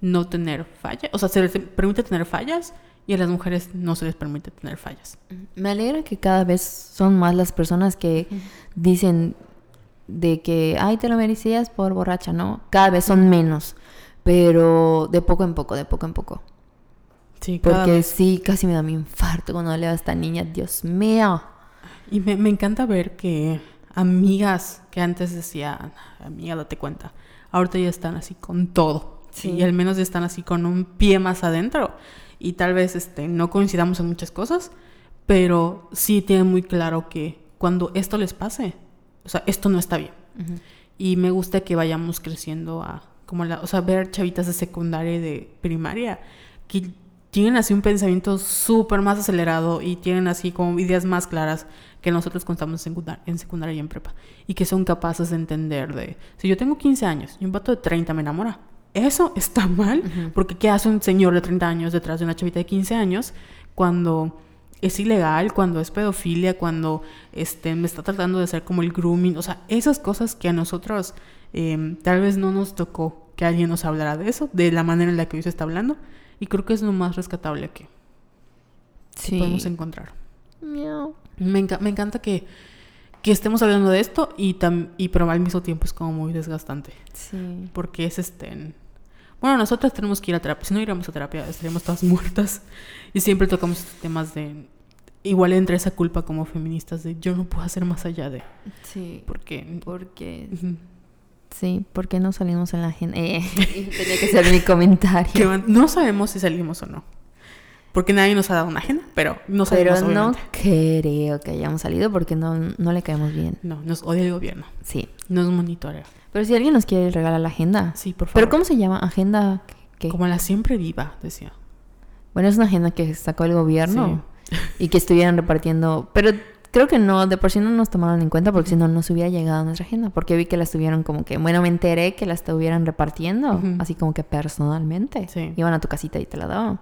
Speaker 1: no tener fallas, o sea, se les permite tener fallas y a las mujeres no se les permite tener fallas.
Speaker 2: Me alegra que cada vez son más las personas que dicen de que, ay, te lo merecías por borracha, ¿no? Cada vez son menos, pero de poco en poco, de poco en poco. Sí, Porque sí, casi me da mi infarto cuando leo a esta niña, Dios mío.
Speaker 1: Y me, me encanta ver que amigas que antes decían, amiga, date cuenta, ahorita ya están así con todo. Sí. Y al menos ya están así con un pie más adentro y tal vez este, no coincidamos en muchas cosas, pero sí tienen muy claro que cuando esto les pase, o sea, esto no está bien. Y me gusta que vayamos creciendo a, como la, o sea, ver chavitas de secundaria y de primaria que tienen así un pensamiento súper más acelerado y tienen así como ideas más claras que nosotros contamos en, en secundaria y en prepa. Y que son capaces de entender de, si yo tengo 15 años y un vato de 30 me enamora, eso está mal, porque ¿qué hace un señor de 30 años detrás de una chavita de 15 años cuando es ilegal, cuando es pedofilia, cuando este, me está tratando de hacer como el grooming? O sea, esas cosas que a nosotros em, tal vez no nos tocó que alguien nos hablara de eso, de la manera en la que hoy se está hablando. Y creo que es lo más rescatable que, que
Speaker 2: Sí.
Speaker 1: podemos encontrar.
Speaker 2: Miau.
Speaker 1: Me, enca- me encanta que, que estemos hablando de esto y, tam- y pero al mismo tiempo es como muy desgastante.
Speaker 2: Sí.
Speaker 1: Porque es este... en- Bueno, nosotras tenemos que ir a terapia. Si no iríamos a terapia, estaríamos todas muertas. Y siempre tocamos temas de... Igual entre esa culpa como feministas de yo no puedo hacer más allá de...
Speaker 2: Sí.
Speaker 1: Porque...
Speaker 2: Porque. Sí, porque no salimos en la agenda. Eh, tenía que ser mi comentario.
Speaker 1: no sabemos si salimos o no. Porque nadie nos ha dado una agenda, pero no
Speaker 2: Pero
Speaker 1: sabemos
Speaker 2: no
Speaker 1: obviamente.
Speaker 2: creo que hayamos salido porque no, no le caemos bien.
Speaker 1: No, nos odia el gobierno.
Speaker 2: Sí.
Speaker 1: Nos monitorea.
Speaker 2: Pero si alguien nos quiere regalar la agenda.
Speaker 1: Sí, por favor.
Speaker 2: ¿Pero cómo se llama? ¿Agenda qué?
Speaker 1: Como la siempre viva, decía.
Speaker 2: Bueno, es una agenda que sacó el gobierno y que estuvieran repartiendo. Pero creo que no, de por sí no nos tomaron en cuenta porque si no, no se hubiera llegado a nuestra agenda. Porque vi que la estuvieron como que, bueno, me enteré que la estuvieran repartiendo, así como que personalmente.
Speaker 1: Sí.
Speaker 2: Iban a tu casita y te la daban.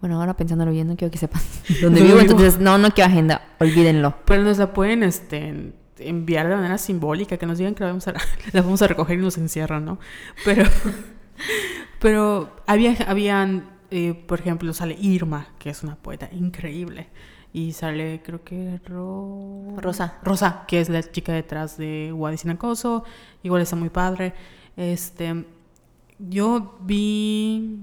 Speaker 2: Bueno, ahora pensándolo bien, no quiero que sepan dónde
Speaker 1: ¿Dónde
Speaker 2: vivo.
Speaker 1: vivo?
Speaker 2: Entonces, no, no quiero agenda, olvídenlo.
Speaker 1: Pero nos la pueden este, enviar de manera simbólica, que nos digan que la vamos a, la vamos a recoger y nos encierran, ¿no? Pero, pero había, habían, eh, por ejemplo, sale Irma, que es una poeta increíble. Y sale, creo que Ro-
Speaker 2: Rosa.
Speaker 1: Rosa, que es la chica detrás de sin acoso. Igual está muy padre. Este, yo vi,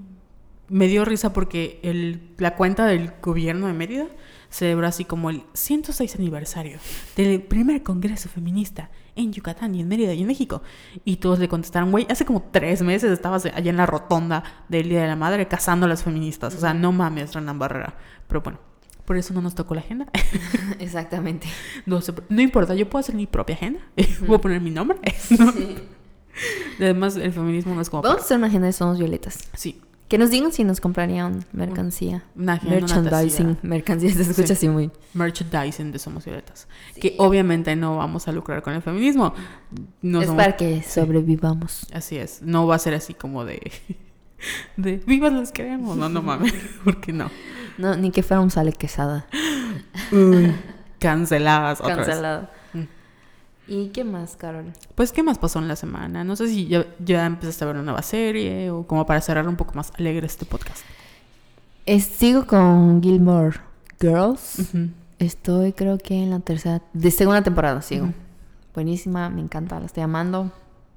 Speaker 1: me dio risa porque el, la cuenta del gobierno de Mérida celebró así como el 106 aniversario del primer congreso feminista en Yucatán y en Mérida y en México. Y todos le contestaron, güey, hace como tres meses estabas allá en la rotonda del Día de la Madre cazando a las feministas. O sea, no mames, Renan Barrera. Pero bueno, por eso no nos tocó la agenda.
Speaker 2: Exactamente.
Speaker 1: No, no importa, yo puedo hacer mi propia agenda. Voy a poner mi nombre. ¿no? Además, el feminismo no es como...
Speaker 2: Vamos a hacer una agenda de Somos Violetas.
Speaker 1: Sí,
Speaker 2: Que nos digan si nos comprarían mercancía.
Speaker 1: una una
Speaker 2: Merchandising.
Speaker 1: tacita.
Speaker 2: Mercancía se escucha
Speaker 1: Sí.
Speaker 2: así muy.
Speaker 1: merchandising de Somos Violetas. Que obviamente no vamos a lucrar con el feminismo. No
Speaker 2: es
Speaker 1: somos-
Speaker 2: para que sobrevivamos.
Speaker 1: Así es. No va a ser así como de... De vivas las queremos. No, no mames. porque no?
Speaker 2: No, ni que fuera un sale quesada.
Speaker 1: Uy, canceladas otra vez.
Speaker 2: Cancelado. ¿Y qué más, Carol?
Speaker 1: Pues, ¿qué más pasó en la semana? No sé si ya, ya empezaste a ver una nueva serie o como para cerrar un poco más alegre este podcast.
Speaker 2: Es- sigo con Gilmore Girls. Estoy, creo que en la tercera, de segunda temporada sigo. Buenísima, me encanta, la estoy amando.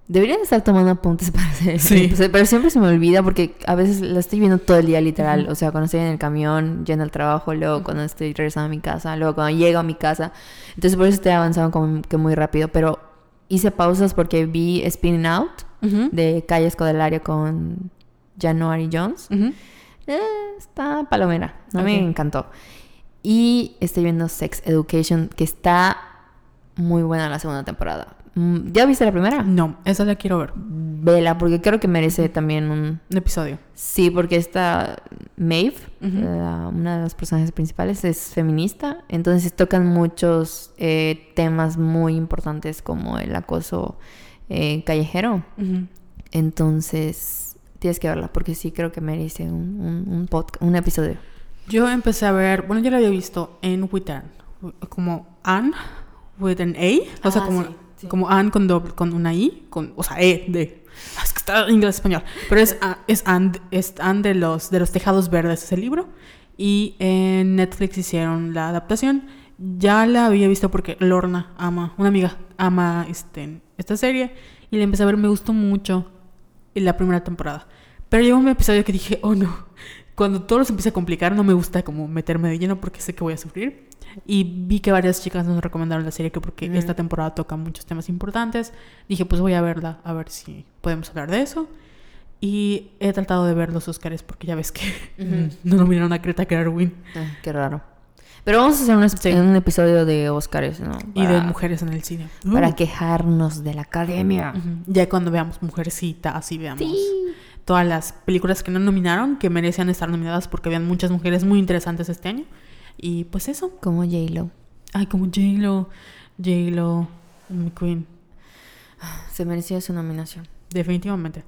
Speaker 2: Debería de estar tomando apuntes para hacer
Speaker 1: Sí.
Speaker 2: pero siempre se me olvida porque a veces la estoy viendo todo el día literal. O sea, cuando estoy en el camión, yendo al trabajo, luego cuando estoy regresando a mi casa, luego cuando llego a mi casa. Entonces por eso estoy avanzando como que muy rápido. Pero hice pausas porque vi Spinning Out
Speaker 1: Ujú.
Speaker 2: de Calle Escodelario con January Jones. Eh, está palomera. A mí
Speaker 1: Ok.
Speaker 2: me encantó. Y estoy viendo Sex Education, que está muy buena la segunda temporada. Mm, ¿Ya viste la primera?
Speaker 1: No, esa la quiero ver.
Speaker 2: Vela, porque creo que merece también un...
Speaker 1: Un episodio.
Speaker 2: Sí, porque esta Maeve, la- una de las personajes principales, es feminista. Entonces tocan muchos eh, temas muy importantes como el acoso eh, callejero. Entonces tienes que verla, porque sí creo que merece un, un, un, episodio.
Speaker 1: Yo empecé a ver, bueno, ya la había visto en Witan, como Anne with an A, o sea,
Speaker 2: Ah,
Speaker 1: como,
Speaker 2: sí, sí.
Speaker 1: como Anne con doble, con una I, con, o sea, E de, es que está en inglés español, pero es, es Anne, es Anne de los, de los tejados verdes, ese libro, y en Netflix hicieron la adaptación. Ya la había visto porque Lorna ama, una amiga ama este, esta serie, y la empecé a ver, me gustó mucho en la primera temporada. Pero llegó un episodio que dije, oh no, cuando todo se empieza a complicar no me gusta como meterme de lleno porque sé que voy a sufrir. Y vi que varias chicas nos recomendaron la serie que porque
Speaker 2: Ujú.
Speaker 1: esta temporada toca muchos temas importantes. Dije, pues voy a verla, a ver si podemos hablar de eso. Y he tratado de ver los Oscars porque ya ves que
Speaker 2: Ujú.
Speaker 1: no nominaron a Greta Gerwig
Speaker 2: Ah, qué raro. Pero vamos a hacer un,
Speaker 1: Sí.
Speaker 2: un episodio de Oscars, ¿no?
Speaker 1: y de
Speaker 2: Para-
Speaker 1: mujeres en el cine.
Speaker 2: Para
Speaker 1: Uh.
Speaker 2: quejarnos de la academia.
Speaker 1: Ya cuando veamos Mujercita, así veamos todas las películas que no nominaron, que merecían estar nominadas porque habían muchas mujeres muy interesantes este año. Y pues eso.
Speaker 2: Como J-Lo.
Speaker 1: Ay, como J-Lo, J-Lo, mi queen,
Speaker 2: Se merecía su nominación.
Speaker 1: definitivamente.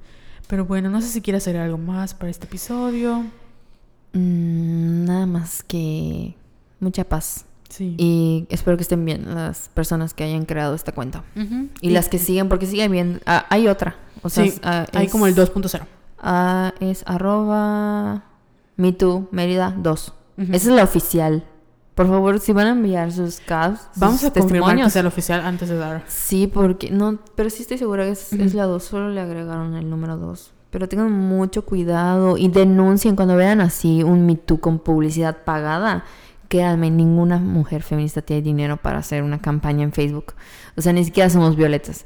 Speaker 1: Pero bueno, no sé si quieres hacer algo más para este episodio.
Speaker 2: Mm, nada más que mucha paz.
Speaker 1: Sí.
Speaker 2: Y espero que estén bien las personas que hayan creado esta cuenta.
Speaker 1: Ujú.
Speaker 2: Y las que siguen, porque siguen bien. Ah, hay otra. O sea,
Speaker 1: Sí,
Speaker 2: es- ah,
Speaker 1: hay como el 2.0.
Speaker 2: es arroba MeToo Mérida 2.
Speaker 1: Ujú.
Speaker 2: Esa es la oficial. Por favor, si van a enviar sus casos,
Speaker 1: Vamos
Speaker 2: sus
Speaker 1: a confirmar que sea el oficial antes de dar.
Speaker 2: Sí, porque no, pero sí estoy segura que es, la 2, solo le agregaron el número 2. Pero tengan mucho cuidado y denuncien cuando vean así un Me Too con publicidad pagada. Créanme, ninguna mujer feminista tiene dinero para hacer una campaña en Facebook. O sea, ni siquiera somos violetas.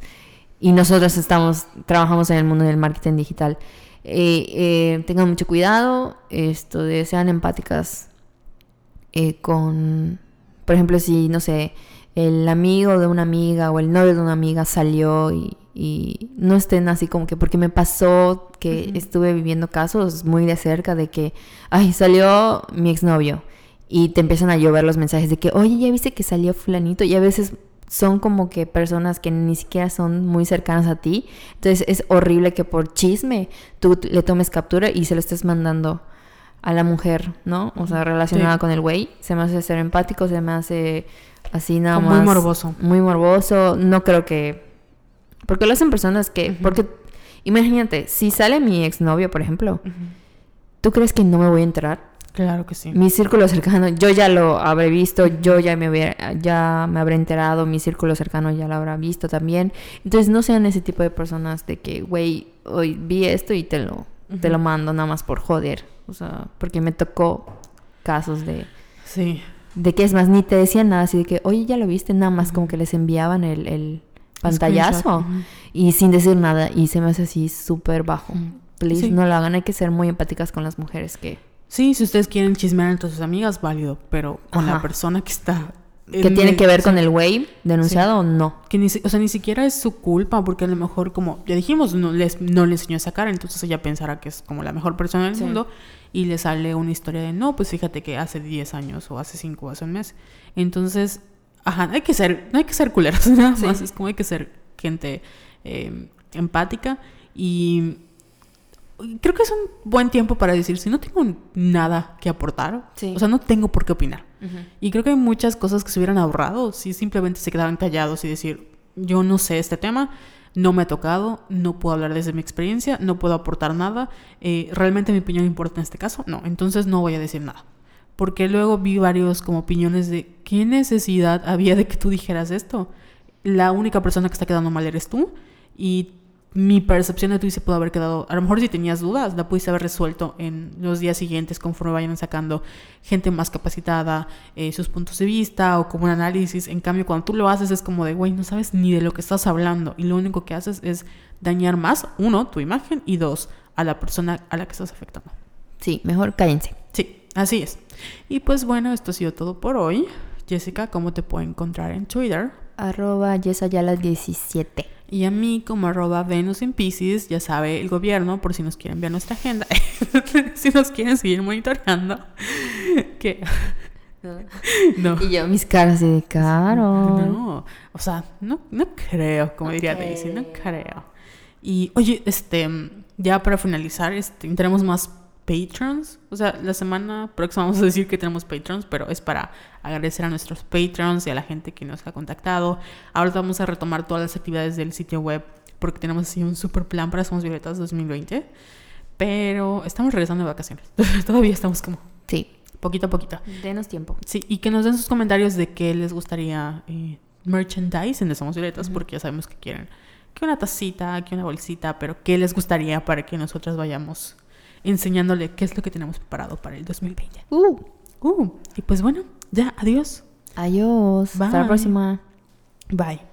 Speaker 2: Y nosotros estamos, trabajamos en el mundo del marketing digital. Eh, eh, tengan mucho cuidado, esto de sean empáticas eh, con, por ejemplo, si, no sé, el amigo de una amiga o el novio de una amiga salió y, y no estén así como que, porque me pasó que estuve viviendo casos muy de cerca de que, ay, salió mi exnovio y te empiezan a llover los mensajes de que, oye, ya viste que salió fulanito y a veces son como que personas que ni siquiera son muy cercanas a ti. Entonces es horrible que por chisme tú le tomes captura y se lo estés mandando a la mujer, ¿no? O sea, relacionada
Speaker 1: Sí.
Speaker 2: con el güey. Se me hace ser empático, se me hace así nada
Speaker 1: Como
Speaker 2: más.
Speaker 1: muy morboso.
Speaker 2: Muy morboso. No creo que... Porque lo hacen personas que... Porque imagínate, si sale mi exnovio, por ejemplo, ¿tú crees que no me voy a enterar?
Speaker 1: Claro que sí.
Speaker 2: Mi círculo cercano, yo ya lo habré visto, yo ya me, hubiera- ya me habré enterado, mi círculo cercano ya lo habrá visto también. Entonces no sean ese tipo de personas de que, güey, hoy vi esto y te lo, te lo mando nada más por joder. O sea, porque me tocó casos de,
Speaker 1: Sí.
Speaker 2: de que es más, ni te decían nada, así de que, oye, ya lo viste, nada más como que les enviaban el, el pantallazo y sin decir nada y se me hace así súper bajo. Please,
Speaker 1: Sí.
Speaker 2: no lo hagan, hay que ser muy empáticas con las mujeres que...
Speaker 1: Sí, si ustedes quieren chismear entre sus amigas, válido. Pero con la persona que está.
Speaker 2: que
Speaker 1: en
Speaker 2: tiene
Speaker 1: el-
Speaker 2: que ver con el güey denunciado o no.
Speaker 1: Que ni, o sea, ni siquiera es su culpa, porque a lo mejor, como ya dijimos, no, les, no le enseñó esa cara, entonces ella pensará que es como la mejor persona del
Speaker 2: Sí.
Speaker 1: mundo y le sale una historia de no, pues fíjate que hace 10 años o hace 5 o hace un mes. Entonces, ajá, hay que ser, no hay que ser culeros, nada más, es como hay que ser gente eh, empática y creo que es un buen tiempo para decir, si no tengo nada que aportar,
Speaker 2: Sí.
Speaker 1: o sea, no tengo por qué opinar. Y creo que hay muchas cosas que se hubieran ahorrado si simplemente se quedaban callados y decir, yo no sé este tema, no me ha tocado, no puedo hablar desde mi experiencia, no puedo aportar nada, eh, realmente mi opinión importa en este caso, no, entonces no voy a decir nada. Porque luego vi varios como opiniones de qué necesidad había de que tú dijeras esto. La única persona que está quedando mal eres tú y mi percepción de ti se pudo haber quedado, a lo mejor si tenías dudas, la pudiste haber resuelto en los días siguientes conforme vayan sacando gente más capacitada, eh, sus puntos de vista o como un análisis. En cambio, cuando tú lo haces es como de, güey, no sabes ni de lo que estás hablando y lo único que haces es dañar más, uno, tu imagen y dos, a la persona a la que estás afectando.
Speaker 2: Sí, mejor cállense.
Speaker 1: Sí, así es. Y pues bueno, esto ha sido todo por hoy. Jessica, ¿cómo te puedo encontrar en Twitter?
Speaker 2: Arroba yesayala17.
Speaker 1: Y a mí como arroba Venus en Pisces, ya sabe el gobierno, por si nos quieren ver nuestra agenda, si nos quieren seguir monitoreando, que no.
Speaker 2: Y yo mis caras de caro.
Speaker 1: No, o sea, no, no creo, como diría. Daisy, no creo. Y oye, este, ya para finalizar, este, tenemos más patrons. O sea, la semana próxima vamos a decir que tenemos patrons, pero es para agradecer a nuestros patrons y a la gente que nos ha contactado. Ahora vamos a retomar todas las actividades del sitio web porque tenemos así un super plan para Somos Violetas 2020. Pero estamos regresando de vacaciones. Todavía estamos como
Speaker 2: Sí,
Speaker 1: poquito a poquito.
Speaker 2: denos tiempo.
Speaker 1: Sí, y que nos den sus comentarios de qué les gustaría eh, merchandise en Somos Violetas, porque ya sabemos que quieren que una tacita, que una bolsita, pero qué les gustaría para que nosotras vayamos enseñándole qué es lo que tenemos preparado para el 2020.
Speaker 2: Uh,
Speaker 1: Uh, y pues bueno, ya, adiós.
Speaker 2: adiós. Hasta la próxima.
Speaker 1: Bye.